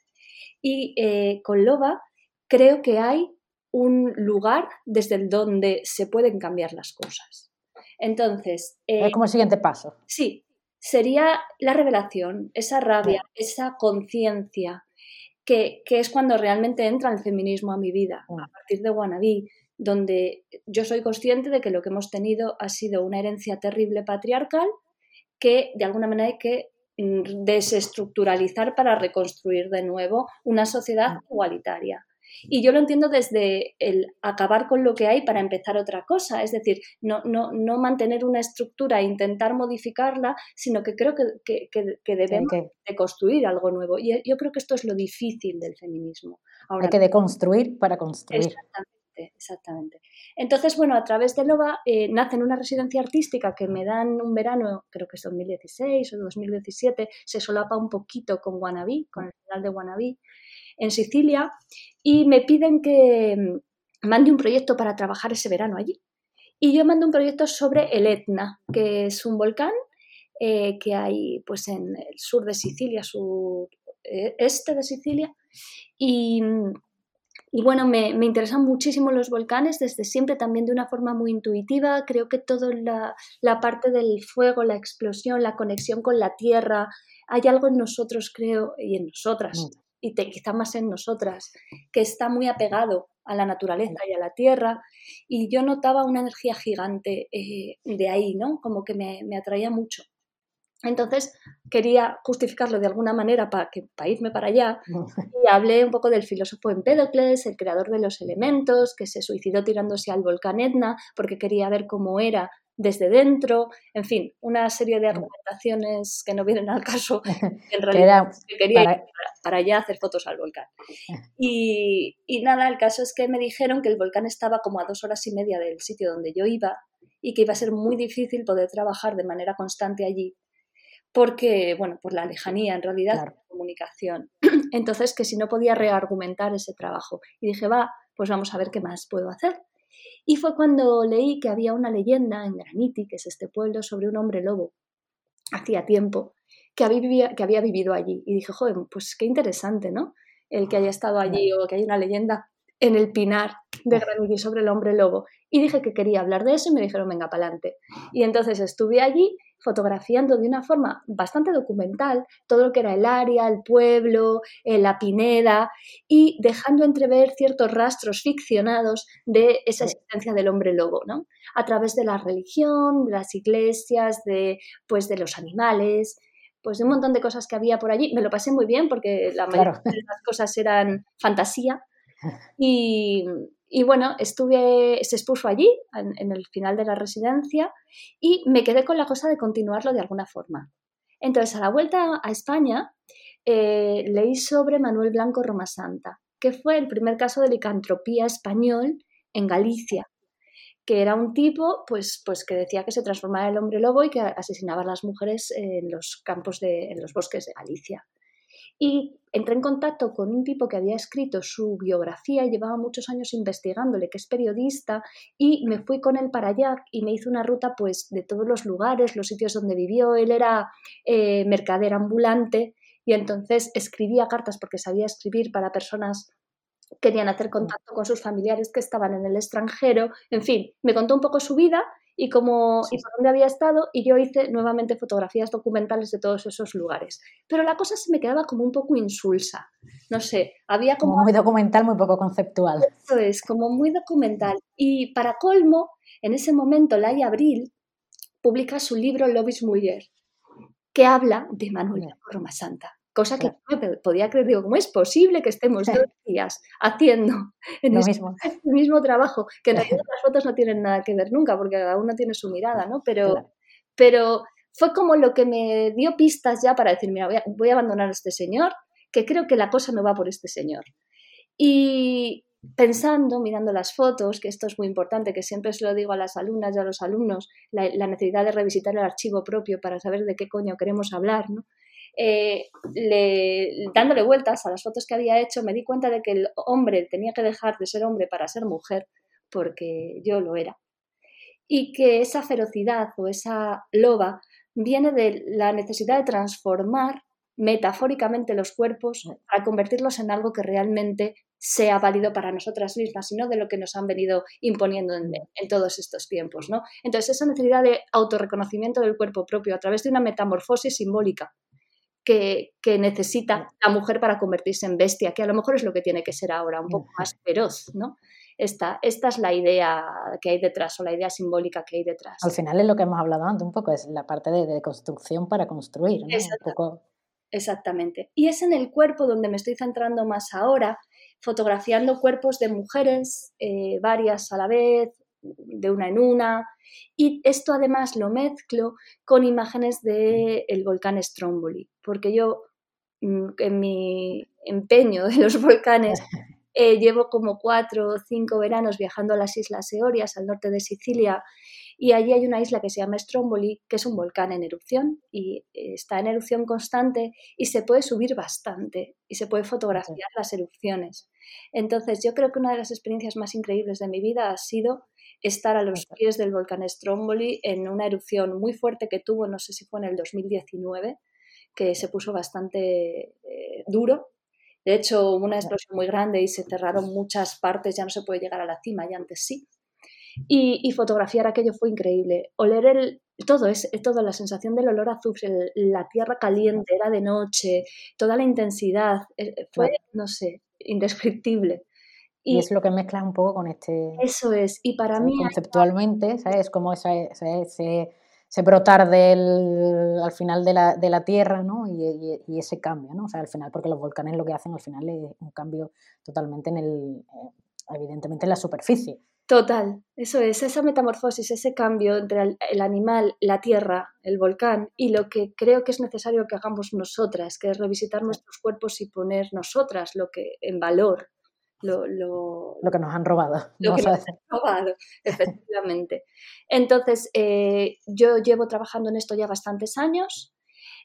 Y eh, con Loba creo que hay un lugar desde el donde se pueden cambiar las cosas. Entonces. Eh, es como el siguiente paso. Sí, sería la revelación, esa rabia, esa conciencia, que, que, es cuando realmente entra el feminismo a mi vida, a partir de Wannabe, donde yo soy consciente de que lo que hemos tenido ha sido una herencia terrible patriarcal que de alguna manera hay que mm, desestructuralizar para reconstruir de nuevo una sociedad igualitaria. Y yo lo entiendo desde el acabar con lo que hay para empezar otra cosa, es decir, no, no, no mantener una estructura e intentar modificarla, sino que creo que, que, que debemos okay. de construir algo nuevo. Y yo creo que esto es lo difícil del feminismo. Ahora, hay que deconstruir para construir. Exactamente, exactamente. Entonces, bueno, a través de LOBA eh, nace en una residencia artística que me dan un verano, creo que es 2016 o 2017, se solapa un poquito con Wannabe, con el final de Wannabe en Sicilia y me piden que mm, mande un proyecto para trabajar ese verano allí. Y yo mando un proyecto sobre el Etna, que es un volcán eh, que hay pues, en el sur de Sicilia, sureste de Sicilia. Y, y bueno, me, me, interesan muchísimo los volcanes desde siempre, también de una forma muy intuitiva. Creo que toda la, la parte del fuego, la explosión, la conexión con la tierra, hay algo en nosotros, creo, y en nosotras, mm y te, quizá más en nosotras, que está muy apegado a la naturaleza y a la tierra, y yo notaba una energía gigante eh, de ahí, ¿no? Como que me, me, atraía mucho. Entonces quería justificarlo de alguna manera para, que, para irme para allá <laughs> y hablé un poco del filósofo Empédocles, el creador de los elementos, que se suicidó tirándose al volcán Etna porque quería ver cómo era desde dentro, en fin, una serie de argumentaciones que no vienen al caso, <laughs> en realidad que quería para... ir para allá a hacer fotos al volcán. Y, y, nada, el caso es que me dijeron que el volcán estaba como a dos horas y media del sitio donde yo iba y que iba a ser muy difícil poder trabajar de manera constante allí, porque, bueno, por la lejanía en realidad, claro. la comunicación. <clears throat> Entonces, que si no podía reargumentar ese trabajo. Y dije, va, pues vamos a ver qué más puedo hacer. Y fue cuando leí que había una leyenda en Graniti, que es este pueblo, sobre un hombre lobo, hacía tiempo, que había, que había vivido allí. Y dije, joder, pues qué interesante, ¿no? El que haya estado allí o que haya una leyenda en el pinar de Graniti sobre el hombre lobo. Y dije que quería hablar de eso y me dijeron, venga, para adelante. Y entonces estuve allí fotografiando de una forma bastante documental todo lo que era el área, el pueblo, eh, la pineda y dejando entrever ciertos rastros ficcionados de esa existencia del hombre lobo, ¿no? A través de la religión, de las iglesias, de, pues, de los animales, pues de un montón de cosas que había por allí. Me lo pasé muy bien porque la mayoría de las cosas eran fantasía. <laughs> Y, y bueno, estuve, se expuso allí, en, el final de la residencia, y me quedé con la cosa de continuarlo de alguna forma. Entonces, a la vuelta a España, eh, leí sobre Manuel Blanco Romasanta, que fue el primer caso de licantropía español en Galicia, que era un tipo pues, pues que decía que se transformaba el hombre lobo y que asesinaba a las mujeres en los campos de, en los bosques de Galicia y entré en contacto con un tipo que había escrito su biografía y llevaba muchos años investigándole, que es periodista, y me fui con él para allá y me hizo una ruta pues de todos los lugares, los sitios donde vivió. Él era eh, mercader ambulante y entonces escribía cartas porque sabía escribir para personas que querían hacer contacto con sus familiares que estaban en el extranjero. En fin, me contó un poco su vida y, cómo, y por dónde había estado y yo hice nuevamente fotografías documentales de todos esos lugares. Pero la cosa se me quedaba como un poco insulsa. No sé, había como... muy documental, muy poco conceptual. Eso es, como muy documental. Y para colmo, en ese momento, Laia Abril publica su libro Lobis Muller, que habla de Manuel Roma Santa cosa que no me podía creer. Digo, ¿cómo es posible que estemos dos <laughs> días haciendo <laughs> en <laughs> el mismo trabajo? Que en realidad las fotos no tienen nada que ver nunca, porque cada uno tiene su mirada, ¿no? Pero, pero fue como lo que me dio pistas ya para decir, mira, voy a, voy a abandonar a este señor, que creo que la cosa no va por este señor. Y pensando, mirando las fotos, que esto es muy importante, que siempre se lo digo a las alumnas y a los alumnos, la, la, necesidad de revisitar el archivo propio para saber de qué coño queremos hablar, ¿no? Eh, dándole vueltas a las fotos que había hecho, me di cuenta de que el hombre tenía que dejar de ser hombre para ser mujer, porque yo lo era. Y que esa ferocidad o esa loba viene de la necesidad de transformar metafóricamente los cuerpos para convertirlos en algo que realmente sea válido para nosotras mismas, sino de lo que nos han venido imponiendo en, en, todos estos tiempos. ¿no? Entonces, esa necesidad de autorreconocimiento del cuerpo propio a través de una metamorfosis simbólica que, necesita la mujer para convertirse en bestia, que a lo mejor es lo que tiene que ser ahora, un poco más feroz, ¿no? Esta, esta es la idea que hay detrás o la idea simbólica que hay detrás. Al final es lo que hemos hablado antes un poco, es la parte de, construcción para construir. ¿no? Exactamente. Y es en el cuerpo donde me estoy centrando más ahora, fotografiando cuerpos de mujeres, eh, varias a la vez, de una en una. Y esto además lo mezclo con imágenes del el volcán Stromboli, porque yo mm, en mi empeño de los volcanes <laughs> eh, llevo como cuatro o cinco veranos viajando a las Islas Eorias, al norte de Sicilia, y allí hay una isla que se llama Stromboli, que es un volcán en erupción y eh, está en erupción constante y se puede subir bastante y se puede fotografiar las erupciones. Entonces, yo creo que una de las experiencias más increíbles de mi vida ha sido estar a los pies del volcán Stromboli en una erupción muy fuerte que tuvo, no sé si fue en el 2019, que se puso bastante eh, duro. De hecho, hubo una explosión muy grande y se cerraron muchas partes, ya no se puede llegar a la cima, y antes sí. Y, fotografiar aquello fue increíble. Oler el, todo, es, toda la sensación del olor a azufre, la tierra caliente, era de noche, toda la intensidad, eh, fue, no sé, indescriptible. Y, es lo que mezcla un poco con este... Eso es, y para mí... Conceptualmente, ¿sabes? Como ese, ese, brotar del, al final de la, de la Tierra, ¿no? Y, y, ese cambio, ¿no? O sea, al final, porque los volcanes lo que hacen al final es un cambio totalmente en el... Eh, evidentemente en la superficie. Total, eso es, esa metamorfosis, ese cambio entre el, animal, la tierra, el volcán y lo que creo que es necesario que hagamos nosotras, que es revisitar nuestros cuerpos y poner nosotras lo que en valor, lo, lo, que nos han robado. <laughs> Lo que nos han robado, efectivamente. Entonces, eh, yo llevo trabajando en esto ya bastantes años.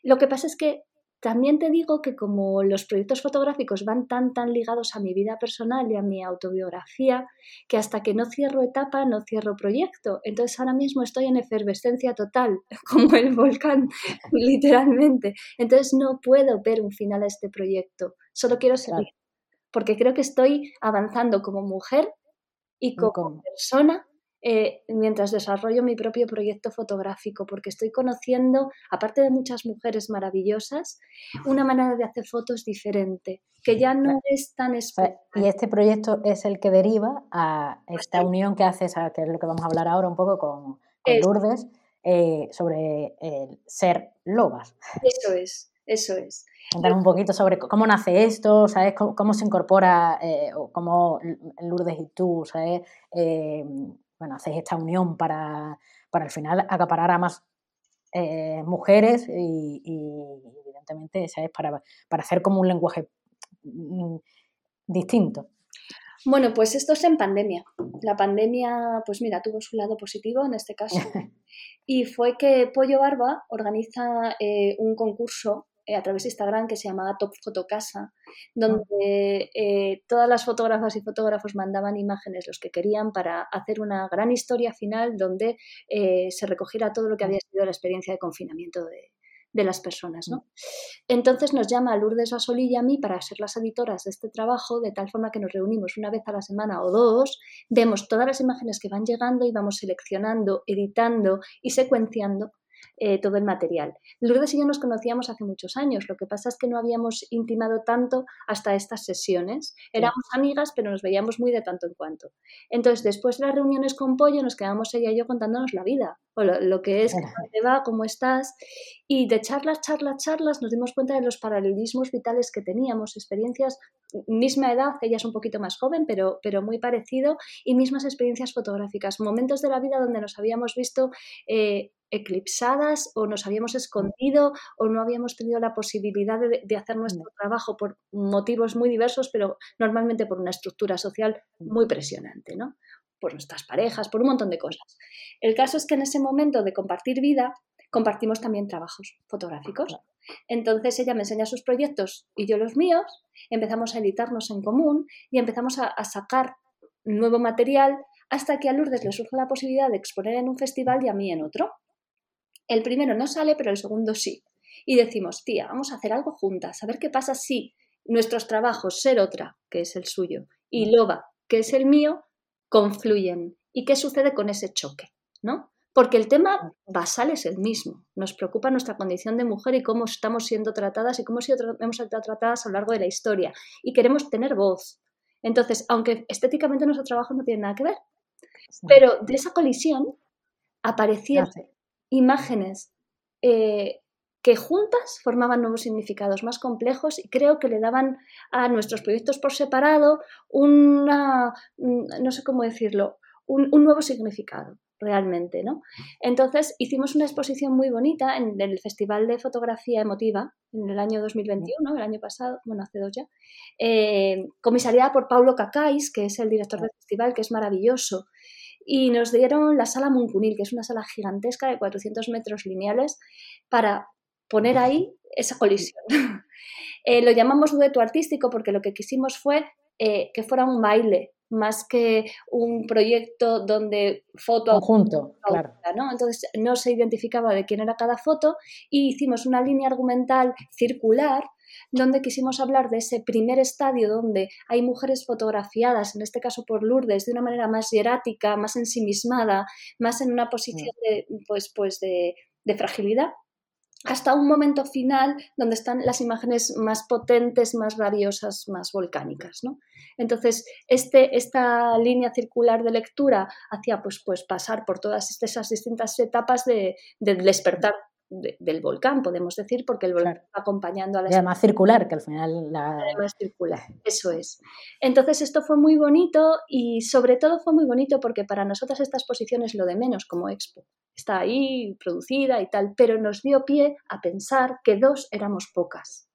Lo que pasa es que también te digo que como los proyectos fotográficos van tan, tan ligados a mi vida personal y a mi autobiografía, que hasta que no cierro etapa, no cierro proyecto. Entonces ahora mismo estoy en efervescencia total, <laughs> como el volcán, <laughs> literalmente. Entonces no puedo ver un final a este proyecto. Solo quiero seguir porque creo que estoy avanzando como mujer y como, persona eh, mientras desarrollo mi propio proyecto fotográfico, porque estoy conociendo, aparte de muchas mujeres maravillosas, una manera de hacer fotos diferente, que ya no es tan Y este proyecto es el que deriva a esta unión que haces, que es lo que vamos a hablar ahora un poco con, Lourdes, eh, sobre el ser lobas. Eso es, eso es. Contar un poquito sobre cómo nace esto, ¿sabes? Cómo, se incorpora, eh, o cómo Lourdes y tú, ¿sabes? Eh, bueno, hacéis esta unión para, para al final acaparar a más eh, mujeres y, evidentemente, ¿sabes? Para, para hacer como un lenguaje mm, distinto. Bueno, pues esto es en pandemia. La pandemia, pues mira, tuvo su lado positivo en este caso. <laughs> Y fue que Pollo Barba organiza un concurso a través de Instagram que se llamaba Top Fotocasa, donde eh, todas las fotógrafas y fotógrafos mandaban imágenes los que querían para hacer una gran historia final donde eh, se recogiera todo lo que había sido la experiencia de confinamiento de, de las personas. ¿no? Entonces nos llama Lourdes Basoli y a mí para ser las editoras de este trabajo, de tal forma que nos reunimos una vez a la semana o dos, vemos todas las imágenes que van llegando y vamos seleccionando, editando y secuenciando eh, todo el material. Lourdes y yo nos conocíamos hace muchos años, lo que pasa es que no habíamos intimado tanto hasta estas sesiones. Éramos amigas, pero nos veíamos muy de tanto en cuanto. Entonces, después de las reuniones con Pollo, nos quedamos ella y yo contándonos la vida, o lo, que es, cómo te va, cómo estás. Y de charlas, charlas, charlas, nos dimos cuenta de los paralelismos vitales que teníamos, experiencias, misma edad, ella es un poquito más joven, pero, pero muy parecido, y mismas experiencias fotográficas, momentos de la vida donde nos habíamos visto eh, eclipsadas o nos habíamos escondido o no habíamos tenido la posibilidad de, hacer nuestro trabajo por motivos muy diversos, pero normalmente por una estructura social muy presionante, ¿no? Por nuestras parejas, por un montón de cosas. El caso es que en ese momento de compartir vida, compartimos también trabajos fotográficos. Entonces ella me enseña sus proyectos y yo los míos, empezamos a editarnos en común y empezamos a, a sacar nuevo material hasta que a Lourdes le surge la posibilidad de exponer en un festival y a mí en otro. El primero no sale, pero el segundo sí. Y decimos, tía, vamos a hacer algo juntas, a ver qué pasa si nuestros trabajos, ser otra, que es el suyo, y mm. loba, que es el mío, confluyen. ¿Y qué sucede con ese choque? ¿No? Porque el tema basal es el mismo. Nos preocupa nuestra condición de mujer y cómo estamos siendo tratadas y cómo hemos sido tratadas a lo largo de la historia. Y queremos tener voz. Entonces, aunque estéticamente nuestro trabajo no tiene nada que ver, pero de esa colisión aparecieron imágenes eh, que juntas formaban nuevos significados más complejos y creo que le daban a nuestros proyectos por separado una, mm, no sé cómo decirlo, un, nuevo significado realmente, ¿no? Entonces hicimos una exposición muy bonita en el Festival de Fotografía Emotiva en el año 2021, el año pasado, bueno, hace dos ya, eh, comisariada por Paulo Cacáis, que es el director del festival, que es maravilloso y nos dieron la sala Muncunil, que es una sala gigantesca de 400 metros lineales, para poner ahí esa colisión. <laughs> Eh, lo llamamos dueto artístico porque lo que quisimos fue eh, que fuera un baile más que un proyecto donde foto conjunto, claro. ¿no? Entonces no se identificaba de quién era cada foto y hicimos una línea argumental circular donde quisimos hablar de ese primer estadio donde hay mujeres fotografiadas, en este caso por Lourdes, de una manera más hierática, más ensimismada, más en una posición mm. de, pues, pues de, fragilidad, hasta un momento final donde están las imágenes más potentes, más rabiosas, más volcánicas. ¿no? Entonces, este, esta línea circular de lectura hacía pues, pues pasar por todas esas distintas etapas de, de despertar del volcán, podemos decir, porque el volcán va acompañando a la... Y además circular, que al final... La... Además circular, eso es. Entonces esto fue muy bonito y sobre todo fue muy bonito porque para nosotras esta exposición es lo de menos como expo. Está ahí producida y tal, pero nos dio pie a pensar que dos éramos pocas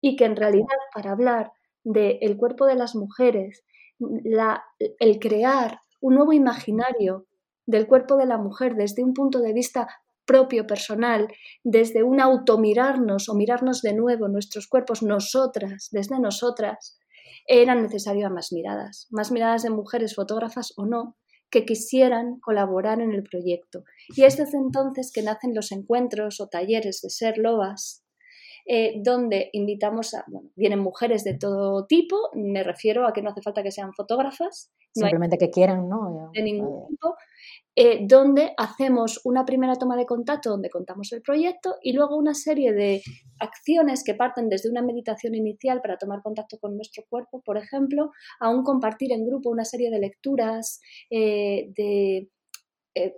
y que en realidad para hablar del cuerpo de las mujeres, la, el crear un nuevo imaginario del cuerpo de la mujer desde un punto de vista propio, personal, desde un automirarnos o mirarnos de nuevo nuestros cuerpos, nosotras, desde nosotras, eran necesarias más miradas, más miradas de mujeres fotógrafas o no, que quisieran colaborar en el proyecto. Y es desde entonces que nacen los encuentros o talleres de ser lobas, eh, donde invitamos a, bueno, vienen mujeres de todo tipo, me refiero a que no hace falta que sean fotógrafas. Simplemente que quieran, ¿no? De ningún tipo. Eh, donde hacemos una primera toma de contacto donde contamos el proyecto y luego una serie de acciones que parten desde una meditación inicial para tomar contacto con nuestro cuerpo, por ejemplo, a un compartir en grupo una serie de lecturas, eh, de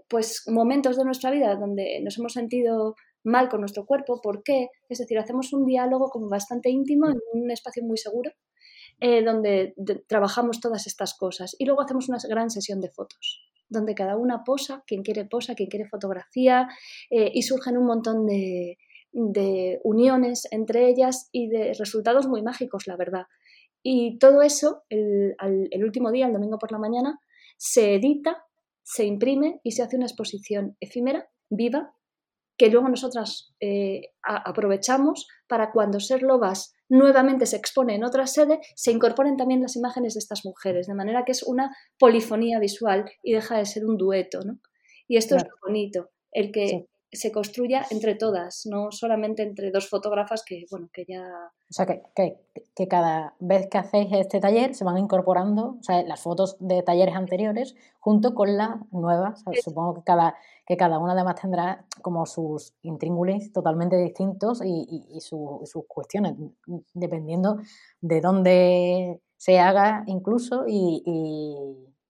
pues momentos de nuestra vida donde nos hemos sentido mal con nuestro cuerpo. ¿Por qué? Es decir, hacemos un diálogo como bastante íntimo en un espacio muy seguro eh, donde trabajamos todas estas cosas. Y luego hacemos una gran sesión de fotos donde cada una posa, quien quiere posa, quien quiere fotografía, eh, y surgen un montón de, uniones entre ellas y de resultados muy mágicos, la verdad. Y todo eso, el, el último día, el domingo por la mañana, se edita, se imprime y se hace una exposición efímera, viva, que luego nosotras eh, aprovechamos para cuando Ser Lobas nuevamente se expone en otra sede, se incorporen también las imágenes de estas mujeres, de manera que es una polifonía visual y deja de ser un dueto. ¿no? Y esto es lo bonito, el que se construya entre todas, no solamente entre dos fotógrafas que, bueno, que ya... O sea, que, que, cada vez que hacéis este taller se van incorporando o sea, las fotos de talleres anteriores junto con las nuevas. supongo que cada, que cada una además tendrá como sus intríngulis totalmente distintos y, y, sus cuestiones, dependiendo de dónde se haga incluso y,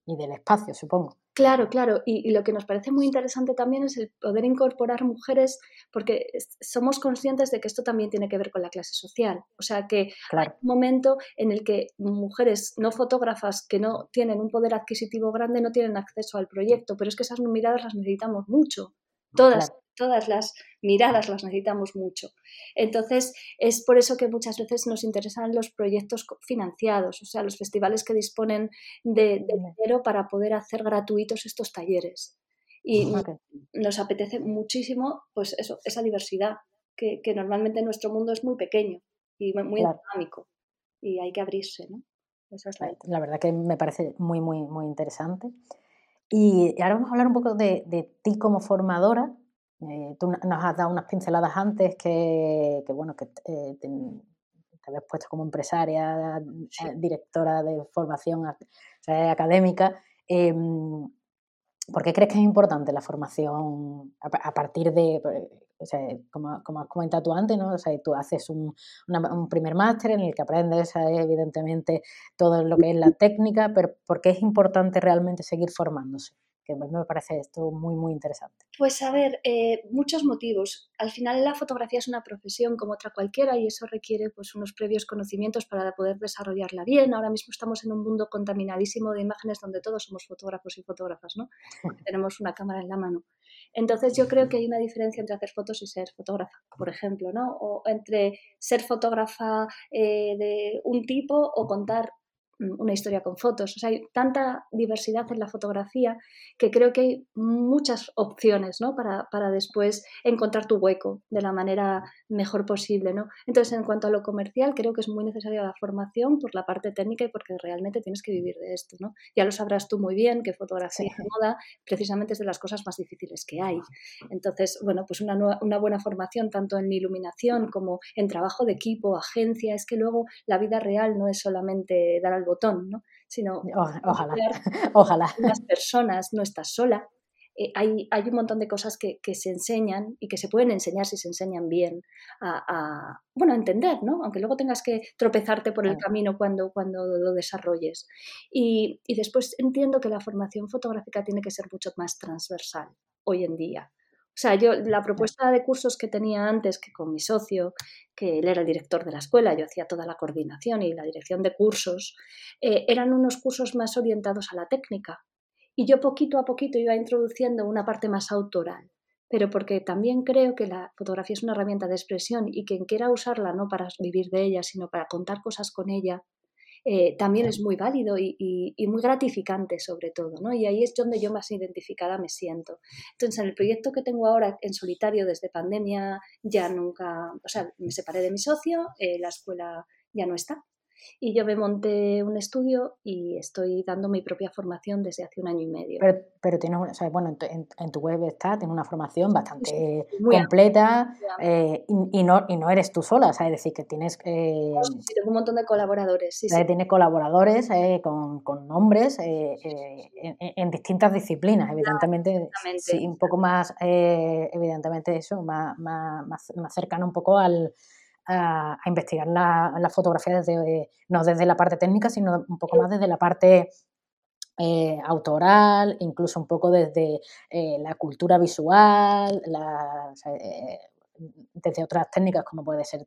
y del espacio, supongo. Claro, claro. Y, lo que nos parece muy interesante también es el poder incorporar mujeres, porque somos conscientes de que esto también tiene que ver con la clase social. O sea que hay un momento en el que mujeres no fotógrafas que no tienen un poder adquisitivo grande no tienen acceso al proyecto, pero es que esas miradas las necesitamos mucho. Todas, todas las miradas las necesitamos mucho. Entonces, es por eso que muchas veces nos interesan los proyectos financiados, o sea, los festivales que disponen de, dinero para poder hacer gratuitos estos talleres. Y <laughs> nos apetece muchísimo, pues eso, esa diversidad, que, normalmente en nuestro mundo es muy pequeño y muy dinámico, y hay que abrirse, ¿no? la... verdad que me parece muy, muy, muy interesante. Y ahora vamos a hablar un poco de, de ti como formadora, eh, tú nos has dado unas pinceladas antes que, bueno, que eh, te, habías puesto como empresaria, eh, directora de formación académica. Em, ¿Por qué crees que es importante la formación a, partir de, o sea, como, como, has comentado tú antes, ¿no? O sea, tú haces un, un primer máster en el que aprendes evidentemente todo lo que es la técnica, pero ¿por qué es importante realmente seguir formándose? Que me parece esto muy, muy interesante. Pues a ver, eh, muchos motivos. Al final la fotografía es una profesión como otra cualquiera y eso requiere pues unos previos conocimientos para poder desarrollarla bien. Ahora mismo estamos en un mundo contaminadísimo de imágenes donde todos somos fotógrafos y fotógrafas, ¿no? <laughs> Tenemos una cámara en la mano. Entonces yo creo que hay una diferencia entre hacer fotos y ser fotógrafa, por ejemplo, ¿no? O entre ser fotógrafa eh, de un tipo o contar una historia con fotos. O sea, hay tanta diversidad en la fotografía que creo que hay muchas opciones ¿no? para, para, después encontrar tu hueco de la manera mejor posible. ¿no? Entonces, en cuanto a lo comercial, creo que es muy necesaria la formación por la parte técnica y porque realmente tienes que vivir de esto. ¿no? Ya lo sabrás tú muy bien que fotografía y moda precisamente es de las cosas más difíciles que hay. Entonces, bueno, pues una, una buena formación tanto en iluminación como en trabajo de equipo, agencia, es que luego la vida real no es solamente dar al botón, ¿no? sino ojalá, <laughs> ojalá. Las personas, no estás sola. Eh, hay, hay, un montón de cosas que, que, se enseñan y que se pueden enseñar si se enseñan bien a, bueno, a entender, ¿no? Aunque luego tengas que tropezarte por el camino cuando, cuando lo desarrolles. Y, y después entiendo que la formación fotográfica tiene que ser mucho más transversal hoy en día. O sea, yo la propuesta de cursos que tenía antes, que con mi socio, que él era el director de la escuela, yo hacía toda la coordinación y la dirección de cursos, eh, eran unos cursos más orientados a la técnica. Y yo poquito a poquito iba introduciendo una parte más autoral, pero porque también creo que la fotografía es una herramienta de expresión y quien quiera usarla no para vivir de ella, sino para contar cosas con ella, eh, también es muy válido y, muy gratificante sobre todo, ¿no? Y ahí es donde yo más identificada me siento. Entonces, en el proyecto que tengo ahora en solitario desde pandemia, ya nunca, o sea, me separé de mi socio, eh, la escuela ya no está. Y yo me monté un estudio y estoy dando mi propia formación desde hace un año y medio. Pero, pero tienes, o sea, bueno, en, tu web está, tienes una formación bastante completa eh, y, no, y no eres tú sola, o sea, es decir, que tienes... Eh, sí, tengo un montón de colaboradores, sí, sí. Tienes colaboradores eh, con, con, nombres en, distintas disciplinas, evidentemente, sí, un poco más, evidentemente eso, más, más, más cercano un poco al a, investigar la, la, fotografía desde, no desde la parte técnica, sino un poco más desde la parte eh, autoral, incluso un poco desde eh, la cultura visual, eh, desde otras técnicas como puede ser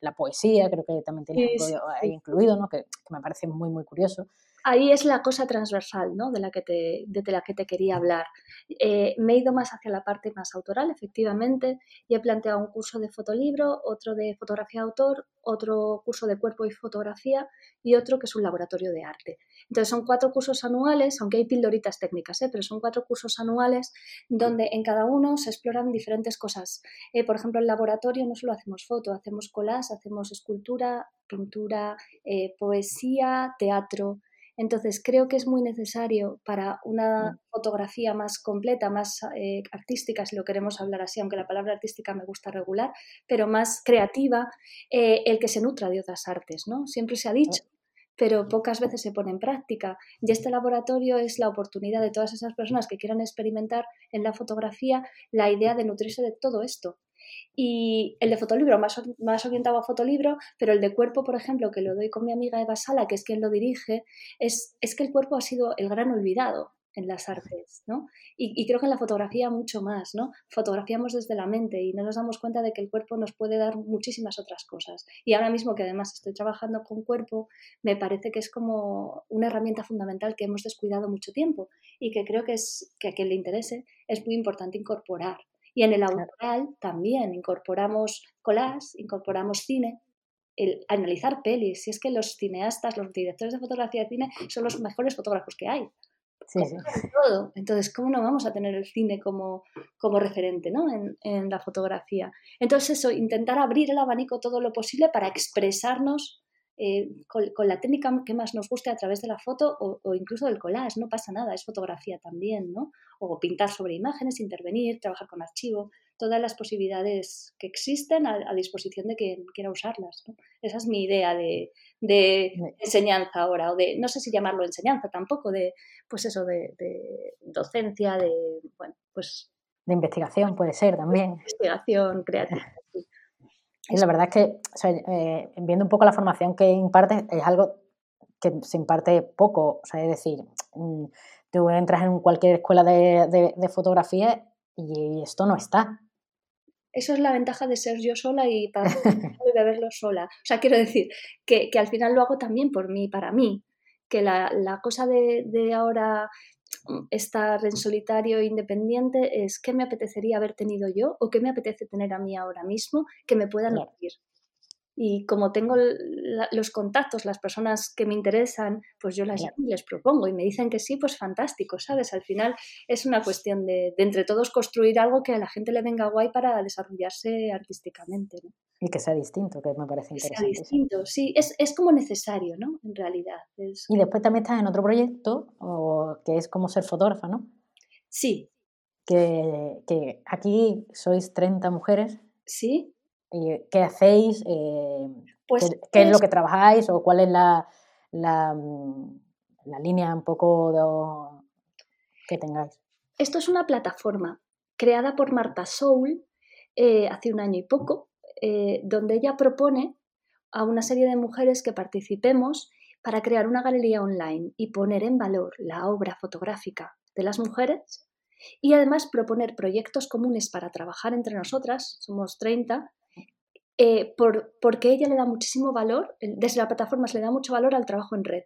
la poesía, creo que también tiene incluido, ¿no? que, me parece muy, muy curioso ahí es la cosa transversal ¿no? de, la que te, de la que te quería hablar. Eh, me he ido más hacia la parte más autoral, efectivamente, y he planteado un curso de fotolibro, otro de fotografía de autor, otro curso de cuerpo y fotografía y otro que es un laboratorio de arte. Entonces son cuatro cursos anuales, aunque hay pildoritas técnicas, ¿eh? pero son cuatro cursos anuales donde en cada uno se exploran diferentes cosas. Eh, por ejemplo, en el laboratorio no solo hacemos foto, hacemos collage, hacemos escultura, pintura, poesía, teatro, entonces, creo que es muy necesario para una mm. fotografía más completa, más eh, artística, si lo queremos hablar así, aunque la palabra artística me gusta regular, pero más creativa, eh, el que se nutra de otras artes, ¿no? Siempre se ha dicho pero pocas veces se pone en práctica. Y este laboratorio es la oportunidad de todas esas personas que quieran experimentar en la fotografía la idea de nutrirse de todo esto. Y el de fotolibro, más, más orientado a fotolibro, pero el de cuerpo, por ejemplo, que lo doy con mi amiga Eva Sala, que es quien lo dirige, es, es que el cuerpo ha sido el gran olvidado en las artes, ¿no? Y, creo que en la fotografía mucho más, ¿no? Fotografiamos desde la mente y no nos damos cuenta de que el cuerpo nos puede dar muchísimas otras cosas. Y ahora mismo que además estoy trabajando con cuerpo, me parece que es como una herramienta fundamental que hemos descuidado mucho tiempo y que creo que es que a quien le interese es muy importante incorporar, y en el autoral también incorporamos collage, incorporamos cine, el analizar pelis. Si es que los cineastas, los directores de fotografía de cine son los mejores fotógrafos que hay. Sí, sí. Todo. Entonces, ¿cómo no vamos a tener el cine como, como referente ¿no? en, en, la fotografía? Entonces, eso, intentar abrir el abanico todo lo posible para expresarnos eh, con, la técnica que más nos guste a través de la foto o, incluso del collage, no pasa nada, es fotografía también, ¿no? O pintar sobre imágenes, intervenir, trabajar con archivo, todas las posibilidades que existen a, disposición de quien quiera usarlas. Esa es mi idea de, enseñanza ahora, o de, no sé si llamarlo enseñanza tampoco, de, pues eso, de, docencia, de, bueno, pues... De investigación puede ser también. Investigación creativa. Y la verdad es que, eh, viendo un poco la formación que imparte, es algo que se imparte poco. O sea, es decir, mm, tú entras en cualquier escuela de, fotografía y esto no está. Eso es la ventaja de ser yo sola y para <laughs> verlo sola. O sea, quiero decir que, al final lo hago también por mí, para mí. Que la, cosa de, de, ahora estar en solitario e independiente es qué me apetecería haber tenido yo o qué me apetece tener a mí ahora mismo que me puedan nutrir. Y como tengo los contactos, las personas que me interesan, pues yo las llamo y les propongo y me dicen que sí, pues fantástico, ¿sabes? Al final es una cuestión de, entre todos construir algo que a la gente le venga guay para desarrollarse artísticamente. ¿no? Y que sea distinto, que me parece interesante. Que sea distinto, sí, es, es, como necesario, ¿no? En realidad. Y después también estás en otro proyecto o, que es como ser fotógrafa, ¿no? Sí. Que, que aquí sois 30 mujeres. Sí. Eh, ¿Qué hacéis? Eh, pues ¿Qué, es, lo que trabajáis? ¿O cuál es la, la, mm, la línea un poco que tengáis? Esto es una plataforma creada por Marta Soul eh, hace un año y poco, donde ella propone a una serie de mujeres que participemos para crear una galería online y poner en valor la obra fotográfica de las mujeres y además proponer proyectos comunes para trabajar entre nosotras, somos 30, eh, por, porque ella le da muchísimo valor, desde la plataforma se le da mucho valor al trabajo en red,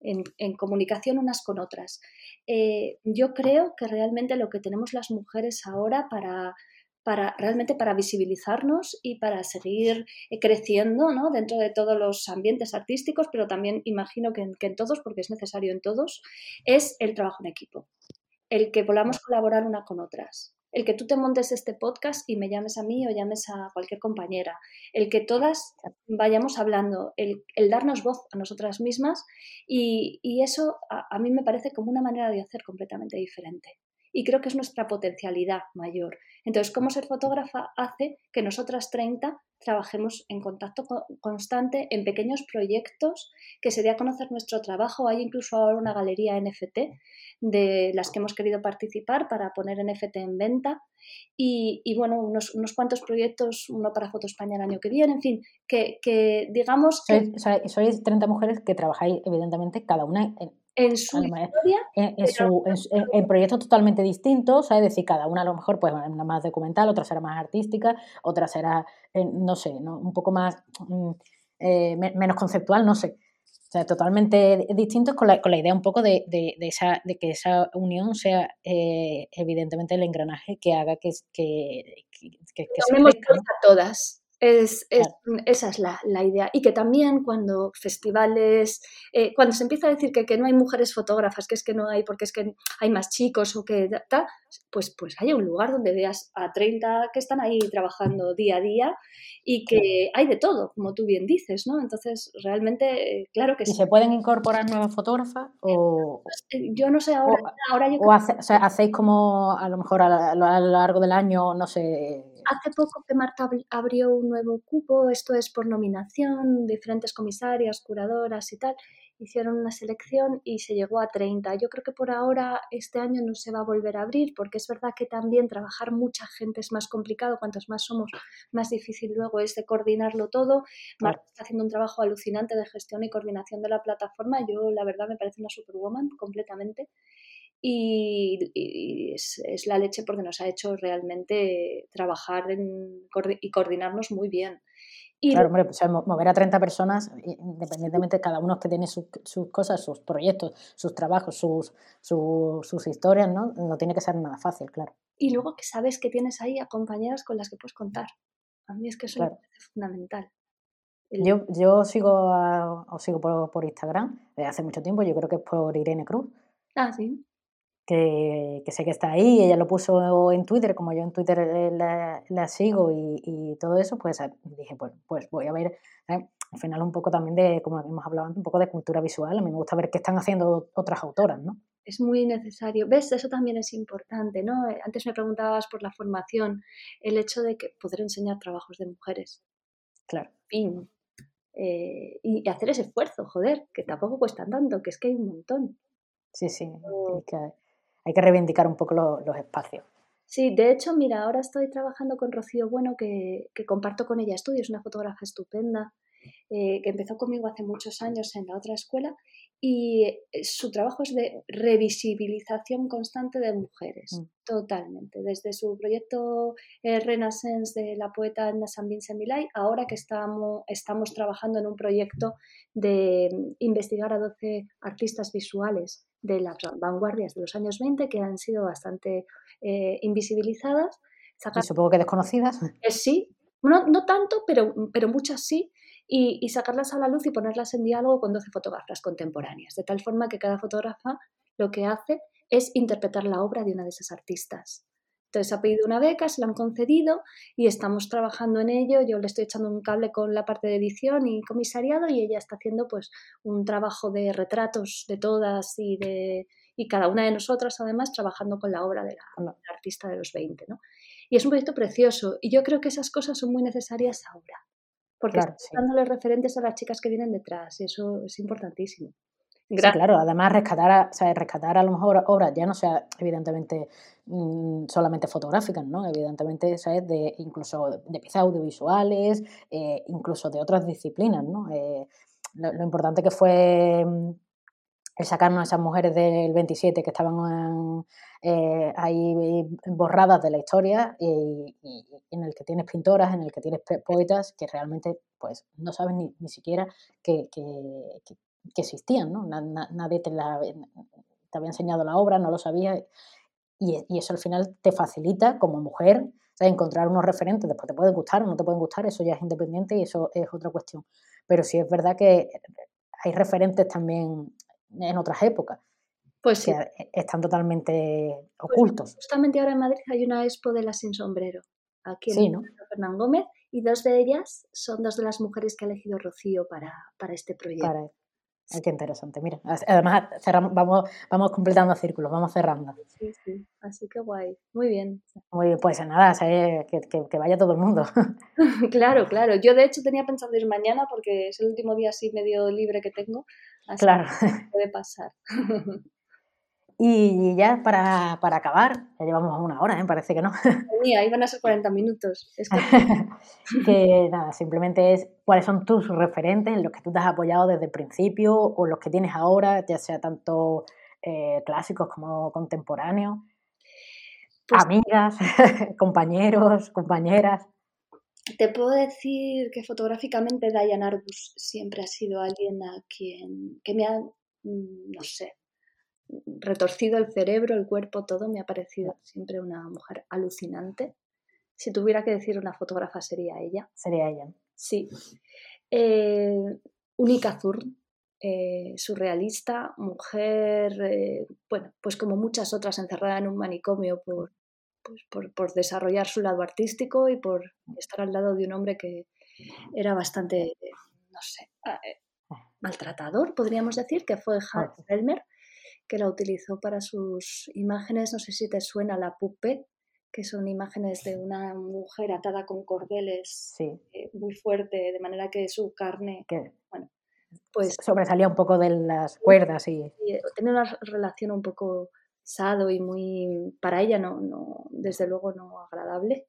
en, comunicación unas con otras. Eh, yo creo que realmente lo que tenemos las mujeres ahora para, para realmente para visibilizarnos y para seguir eh, creciendo ¿no? dentro de todos los ambientes artísticos, pero también imagino que que en todos, porque es necesario en todos, es el trabajo en equipo el que podamos colaborar una con otras. El que tú te montes este podcast y me llames a mí o llames a cualquier compañera, el que todas vayamos hablando, el, darnos voz a nosotras mismas y, eso a, mí me parece como una manera de hacer completamente diferente. Y creo que es nuestra potencialidad mayor. Entonces, cómo ser fotógrafa hace que nosotras 30 trabajemos en contacto constante en pequeños proyectos que se dé a conocer nuestro trabajo. Hay incluso ahora una galería NFT de las que hemos querido participar para poner NFT en venta y, bueno, unos, unos, cuantos proyectos, uno para Foto España el año que viene, en fin, que, que digamos que... Sois, 30 mujeres que trabajáis evidentemente cada una en, en su historia. En, proyectos totalmente distintos, es decir, cada una a lo mejor pues una más documental, otra será más artística, otra será, eh, no sé, ¿no? un poco más, mm, eh, menos conceptual, no sé. O sea, totalmente distintos con la, con la idea un poco de, de, de, esa, de que esa unión sea eh, evidentemente el engranaje que haga que, que, que, que, se a todas. Es, Esa es la, idea. Y que también cuando festivales, eh, cuando se empieza a decir que, que, no hay mujeres fotógrafas, que es que no hay porque es que hay más chicos o que tal, pues, pues haya un lugar donde veas a 30 que están ahí trabajando día a día y que hay de todo, como tú bien dices, ¿no? Entonces, realmente, eh, claro que ¿Y se pueden incorporar nuevas fotógrafas? O... Eh, yo no sé, ahora, o, ahora o, hacéis como a lo mejor a lo largo del año, no sé hace poco que Marta abrió un nuevo cupo, esto es por nominación, diferentes comisarias, curadoras y tal, hicieron una selección y se llegó a 30. Yo creo que por ahora este año no se va a volver a abrir porque es verdad que también trabajar mucha gente es más complicado, cuantos más somos, más difícil luego es de coordinarlo todo. Marta está haciendo un trabajo alucinante de gestión y coordinación de la plataforma, yo la verdad me parece una superwoman completamente y, es, la leche porque nos ha hecho realmente trabajar y coordinarnos muy bien. Y claro, hombre, pues, mover a 30 personas, independientemente de cada uno que tiene sus, cosas, sus proyectos, sus trabajos, sus, sus, historias, ¿no? No tiene que ser nada fácil, claro. Y luego que sabes que tienes ahí a compañeras con las que puedes contar. A mí es que eso me parece fundamental. Yo, yo sigo, os sigo por, por Instagram desde hace mucho tiempo, yo creo que es por Irene Cruz. Ah, sí que, sé que está ahí, ella lo puso en Twitter, como yo en Twitter eh, la, sigo y, todo eso, pues ah, dije, pues, pues voy a ver, al final un poco también de, como hemos hablado un poco de cultura visual, a mí me gusta ver qué están haciendo otras autoras, ¿no? Es muy necesario. ¿Ves? Eso también es importante, ¿no? Eh, antes me preguntabas por la formación, el hecho de que poder enseñar trabajos de mujeres. Claro. Fin. Eh, y hacer ese esfuerzo, joder, que tampoco cuesta tanto, que es que hay un montón. Sí, sí, que, hay que reivindicar un poco los espacios. Sí, de hecho, mira, ahora estoy trabajando con Rocío Bueno, que, comparto con ella estudios, una fotógrafa estupenda, eh, que empezó conmigo hace muchos años en la otra escuela, y eh, su trabajo es de revisibilización constante de mujeres, mm. totalmente. Desde su proyecto eh, Renaissance de la poeta Anna San Vincent Milay, ahora que estamos, estamos trabajando en un proyecto de mm, investigar a 12 artistas visuales de las vanguardias de los años 20 que han sido bastante eh, invisibilizadas. y supongo que desconocidas. Eh, sí, no, no tanto, pero, pero muchas sí. Y, y, sacarlas a la luz y ponerlas en diálogo con 12 fotógrafas contemporáneas, de tal forma que cada fotógrafa lo que hace es interpretar la obra de una de esas artistas. Entonces ha pedido una beca, se la han concedido y estamos trabajando en ello. Yo le estoy echando un cable con la parte de edición y comisariado y ella está haciendo pues un trabajo de retratos de todas y de y cada una de nosotras además trabajando con la obra de la, artista de los 20, ¿no? Y es un proyecto precioso y yo creo que esas cosas son muy necesarias ahora, porque claro, dándole referentes a las chicas que vienen detrás y eso es importantísimo claro, además rescatar a, o rescatar a lo mejor obras, ya no sea evidentemente mm, solamente fotográficas, ¿no? Evidentemente, ¿sabes? De, incluso de piezas audiovisuales, eh, incluso de otras disciplinas, ¿no? Eh, lo, importante que fue mm, el sacarnos a esas mujeres del 27 que estaban eh, ahí borradas de la historia y, en el que tienes pintoras, en el que tienes poetas que realmente pues no saben ni, ni siquiera que, que existían, ¿no? nadie te, la, te había enseñado la obra, no lo sabía, y, eso al final te facilita como mujer encontrar unos referentes, después te pueden gustar o no te pueden gustar, eso ya es independiente y eso es otra cuestión. Pero sí es verdad que hay referentes también en otras épocas. Pues sí. que están totalmente ocultos. Justamente ahora en Madrid hay una expo de las sin sombrero, aquí en Sí, ¿no? Fernán Gómez, y dos de ellas son dos de las mujeres que ha elegido Rocío para, para este proyecto. Para... Ay, qué interesante, mira. Además, cerramos, vamos, vamos completando círculos, vamos cerrando. Sí, sí, así que guay, muy bien. Muy bien, pues nada, o sea, que, que- que vaya todo el mundo. <laughs> Claro, claro. Yo de hecho tenía pensado ir mañana porque es el último día así medio libre que tengo, así claro. que puede pasar. <laughs> Y ya para, para acabar, ya llevamos una hora, ¿eh? parece que no. Mía, iban a ser <laughs> 40 minutos. Es que <laughs> que nada, simplemente es cuáles son tus referentes, en los que tú te has apoyado desde el principio o los que tienes ahora, ya sea tanto eh, clásicos como contemporáneos, Pues- amigas, <laughs> compañeros, compañeras. Te puedo decir que fotográficamente Diane Arbus siempre ha sido alguien a quien que me ha, mm, no sé, retorcido el cerebro, el cuerpo, todo. Me ha parecido siempre una mujer alucinante. Si tuviera que decir una fotógrafa sería ella. Sería ella. Sí. Eh, Unica Thurn, eh, surrealista, mujer, eh, bueno, pues como muchas otras encerrada en un manicomio por, pues por, por desarrollar su lado artístico y por estar al lado de un hombre que era bastante, no sé, ah, eh, maltratador, podríamos decir, que fue Hans Ojo. Elmer, que la utilizó para sus imágenes, no sé si te suena la pupe, que son imágenes de una mujer atada con cordeles Sí, eh, muy fuerte, de manera que su carne, que pues, sobresalía un poco de las cuerdas y y, eh, tiene una relación un poco sado y muy, para ella no, no desde luego no agradable.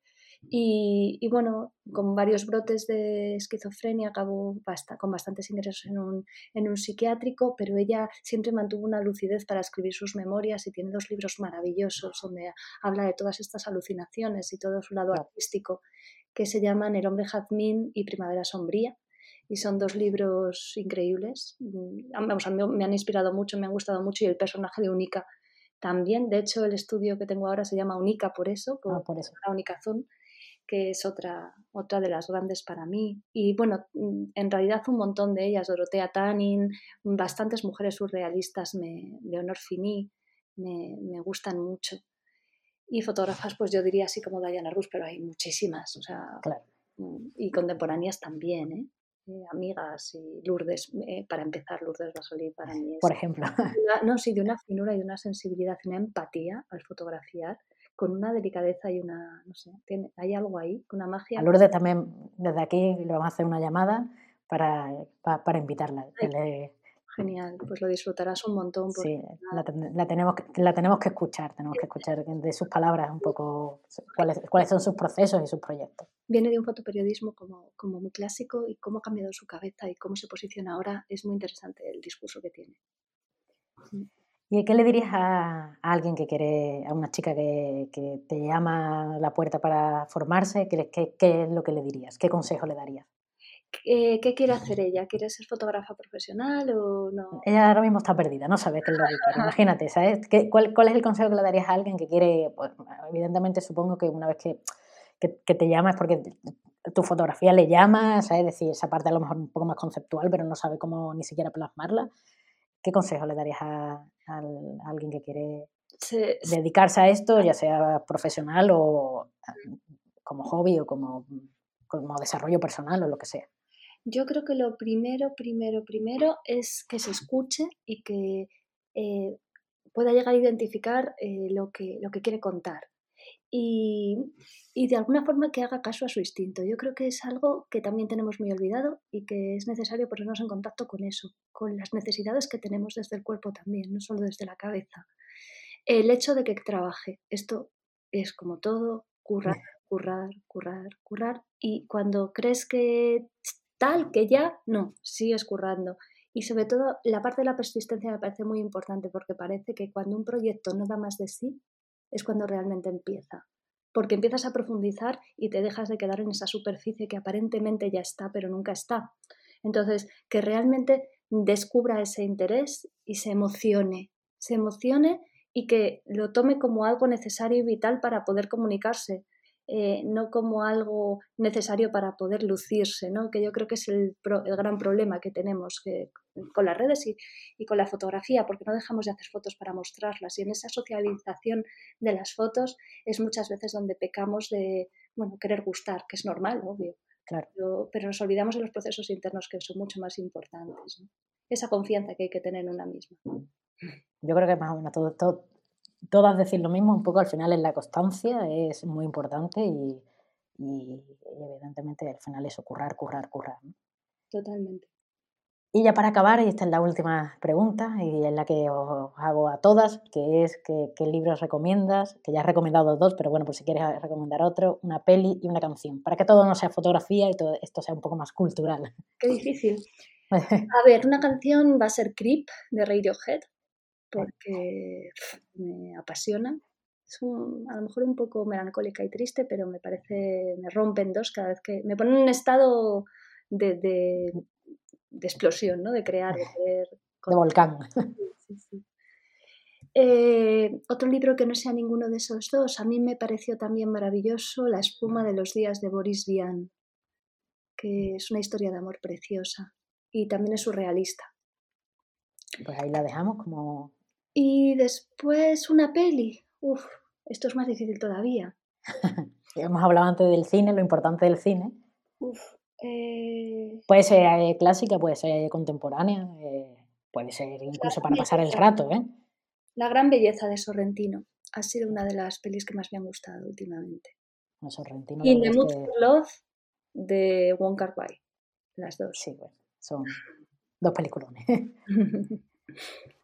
Y, y bueno, con varios brotes de esquizofrenia acabó basta, con bastantes ingresos en un, en un psiquiátrico, pero ella siempre mantuvo una lucidez para escribir sus memorias y tiene dos libros maravillosos donde habla de todas estas alucinaciones y todo su lado artístico, que se llaman El hombre jazmín y Primavera sombría. Y son dos libros increíbles. Mm, Vamos, a mí me han inspirado mucho, me han gustado mucho y el personaje de Unica también. De hecho, el estudio que tengo ahora se llama Unica por eso, por ah, por eso. la que es otra, otra de las grandes para mí. Y bueno, mm, en realidad un montón de ellas, Dorotea Tanin, bastantes mujeres surrealistas, me, Leonor Fini, me, me gustan mucho. Y fotógrafas, pues yo diría así como Diana Rus, pero hay muchísimas, o sea, Claro. mm, y contemporáneas también, ¿eh? Eh, amigas y Lourdes, eh, para empezar, Lourdes Basoli para mí es Por ejemplo. una- <laughs> no, sí, de una finura y una sensibilidad una empatía al fotografiar, con una delicadeza y una, no sé, tiene, hay algo ahí, una magia. A Lourdes también, desde aquí le vamos a hacer una llamada para, pa- para invitarla. que le- Genial, pues lo disfrutarás un montón. porque sí, la, la tenemos que, la tenemos que escuchar, tenemos que escuchar de sus palabras un poco cuáles, cuáles son sus procesos y sus proyectos. Viene de un fotoperiodismo como, como muy clásico y cómo ha cambiado su cabeza y cómo se posiciona ahora. Es muy interesante el discurso que tiene. ¿Y qué le dirías a, a alguien que quiere, a una chica que, que te llama a la puerta para formarse? ¿Qué, le- qué- qué es lo que le dirías? ¿Qué consejo le darías? ¿Qué, qué quiere hacer <laughs> ella? ¿Quiere ser fotógrafa profesional o no? Ella ahora mismo está perdida, no sabe qué es lo que quiere. Imagínate, <laughs> ¿sabes? ¿Qué- cuál, cuál es el consejo que le darías a alguien que quiere? Pues, evidentemente, supongo que una vez que, que, que te llama es porque tu fotografía le llama, ¿sabes? Es decir, esa parte a lo mejor un poco más conceptual, pero no sabe cómo ni siquiera plasmarla. ¿Qué consejo le darías a, al- a alguien que quiere Se- se- dedicarse a esto, ya sea profesional o eh, como hobby o como, como desarrollo personal o lo que sea? Yo creo que lo primero, primero, primero es que se escuche y que eh, pueda llegar a identificar eh, lo, que, lo que quiere contar. Y, y de alguna forma que haga caso a su instinto. Yo creo que es algo que también tenemos muy olvidado y que es necesario ponernos en contacto con eso, con las necesidades que tenemos desde el cuerpo también, no solo desde la cabeza. El hecho de que trabaje, esto es como todo, currar, currar, currar, currar. Y cuando crees que tal, que ya, no, sigues currando. Y sobre todo, la parte de la persistencia me parece muy importante porque parece que cuando un proyecto no da más de sí, es cuando realmente empieza. Porque empiezas a profundizar y te dejas de quedar en esa superficie que aparentemente ya está, pero nunca está. Entonces, que realmente descubra ese interés y se emocione, se emocione y que lo tome como algo necesario y vital para poder comunicarse. Eh, no como algo necesario para poder lucirse, ¿no? que yo creo que es el, gran problema que tenemos con las redes y, con la fotografía, porque no dejamos de hacer fotos para mostrarlas y en esa socialización de las fotos es muchas veces donde pecamos de bueno, querer gustar, que es normal, obvio, claro. pero, nos olvidamos de los procesos internos que son mucho más importantes. Esa confianza que hay que tener en una misma. Yo creo que más o menos todo, todo, todas decir lo mismo, un poco al final es la constancia, es muy importante y, evidentemente al final eso, currar, currar, currar. Totalmente. Y ya para acabar, y esta es la última pregunta, y es la que os hago a todas, que es qué libros recomiendas, que ya has recomendado dos, pero bueno, por si quieres recomendar otro, una peli y una canción, para que todo no sea fotografía y todo esto sea un poco más cultural. Qué difícil. <laughs> A ver, una canción va a ser Creep de Radiohead, porque me apasiona. Es a lo mejor un poco melancólica y triste, pero me parece, me rompen dos cada vez que me pone en un estado de, de, explosión, ¿no? De crear, de <laughs> creer. De volcán. Eh, otro libro que no sea ninguno de esos dos, a mí me pareció también maravilloso La espuma de los días de Boris Vian, que es una historia de amor preciosa y también es surrealista. Pues ahí la dejamos como y después una peli. Uf, esto es más difícil todavía. <laughs> Hemos hablado antes del cine, lo importante del cine. Uf, eh, Puede ser eh, clásica, puede ser contemporánea, eh, puede ser incluso para pasar el rato. ¿eh? La gran belleza de Sorrentino ha sido una de las pelis que más me han gustado últimamente. Sorrentino, y The Mood for Love de Wong Kar Wai, las dos. Sí, bueno, son <laughs> dos peliculones. <laughs>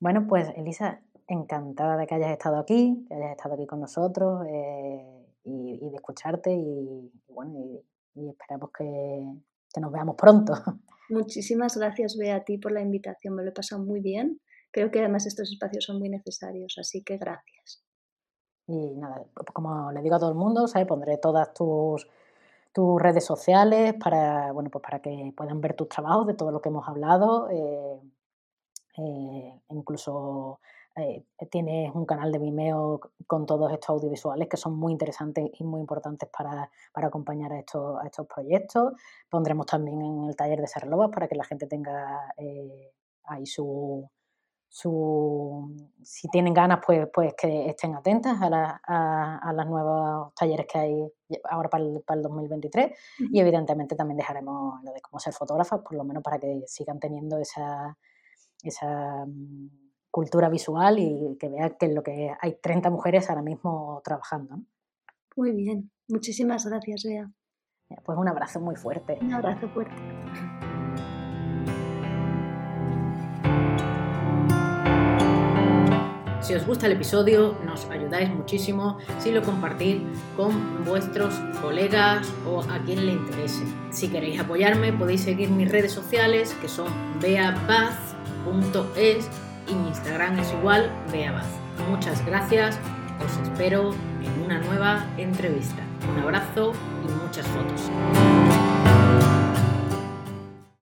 Bueno, pues Elisa, encantada de que hayas estado aquí, que hayas estado aquí con nosotros eh, y, de escucharte y, bueno, y, esperamos que, nos veamos pronto. <laughs> Muchísimas gracias, Bea, a ti por la invitación, me lo he pasado muy bien. Creo que además estos espacios son muy necesarios, así que gracias. Y nada, como le digo a todo el mundo, pondré todas tus, tus redes sociales para, bueno, pues para que puedan ver tus trabajos de todo lo que hemos hablado. Eh, eh, incluso eh, tienes un canal de Vimeo con todos estos audiovisuales que son muy interesantes y muy importantes para, acompañar a estos, a estos proyectos. Pondremos también en el taller de Serlobas para que la gente tenga eh, ahí su, su, si tienen ganas, pues, pues que estén atentas a, la, a, los nuevos talleres que hay ahora para el, para el 2023 y evidentemente también dejaremos lo de cómo ser fotógrafas, por lo menos para que sigan teniendo esa, esa mm, cultura visual y que vea que lo que hay 30 mujeres ahora mismo trabajando. Muy bien, muchísimas gracias, Bea. Pues un abrazo muy fuerte. Un abrazo fuerte. Si os gusta el episodio, nos ayudáis muchísimo si lo compartís con vuestros colegas o a quien le interese. Si queréis apoyarme, podéis seguir mis redes sociales que son beapaz es y mi Instagram es igual, Beabaz. Muchas gracias, os espero en una nueva entrevista. Un abrazo y muchas fotos.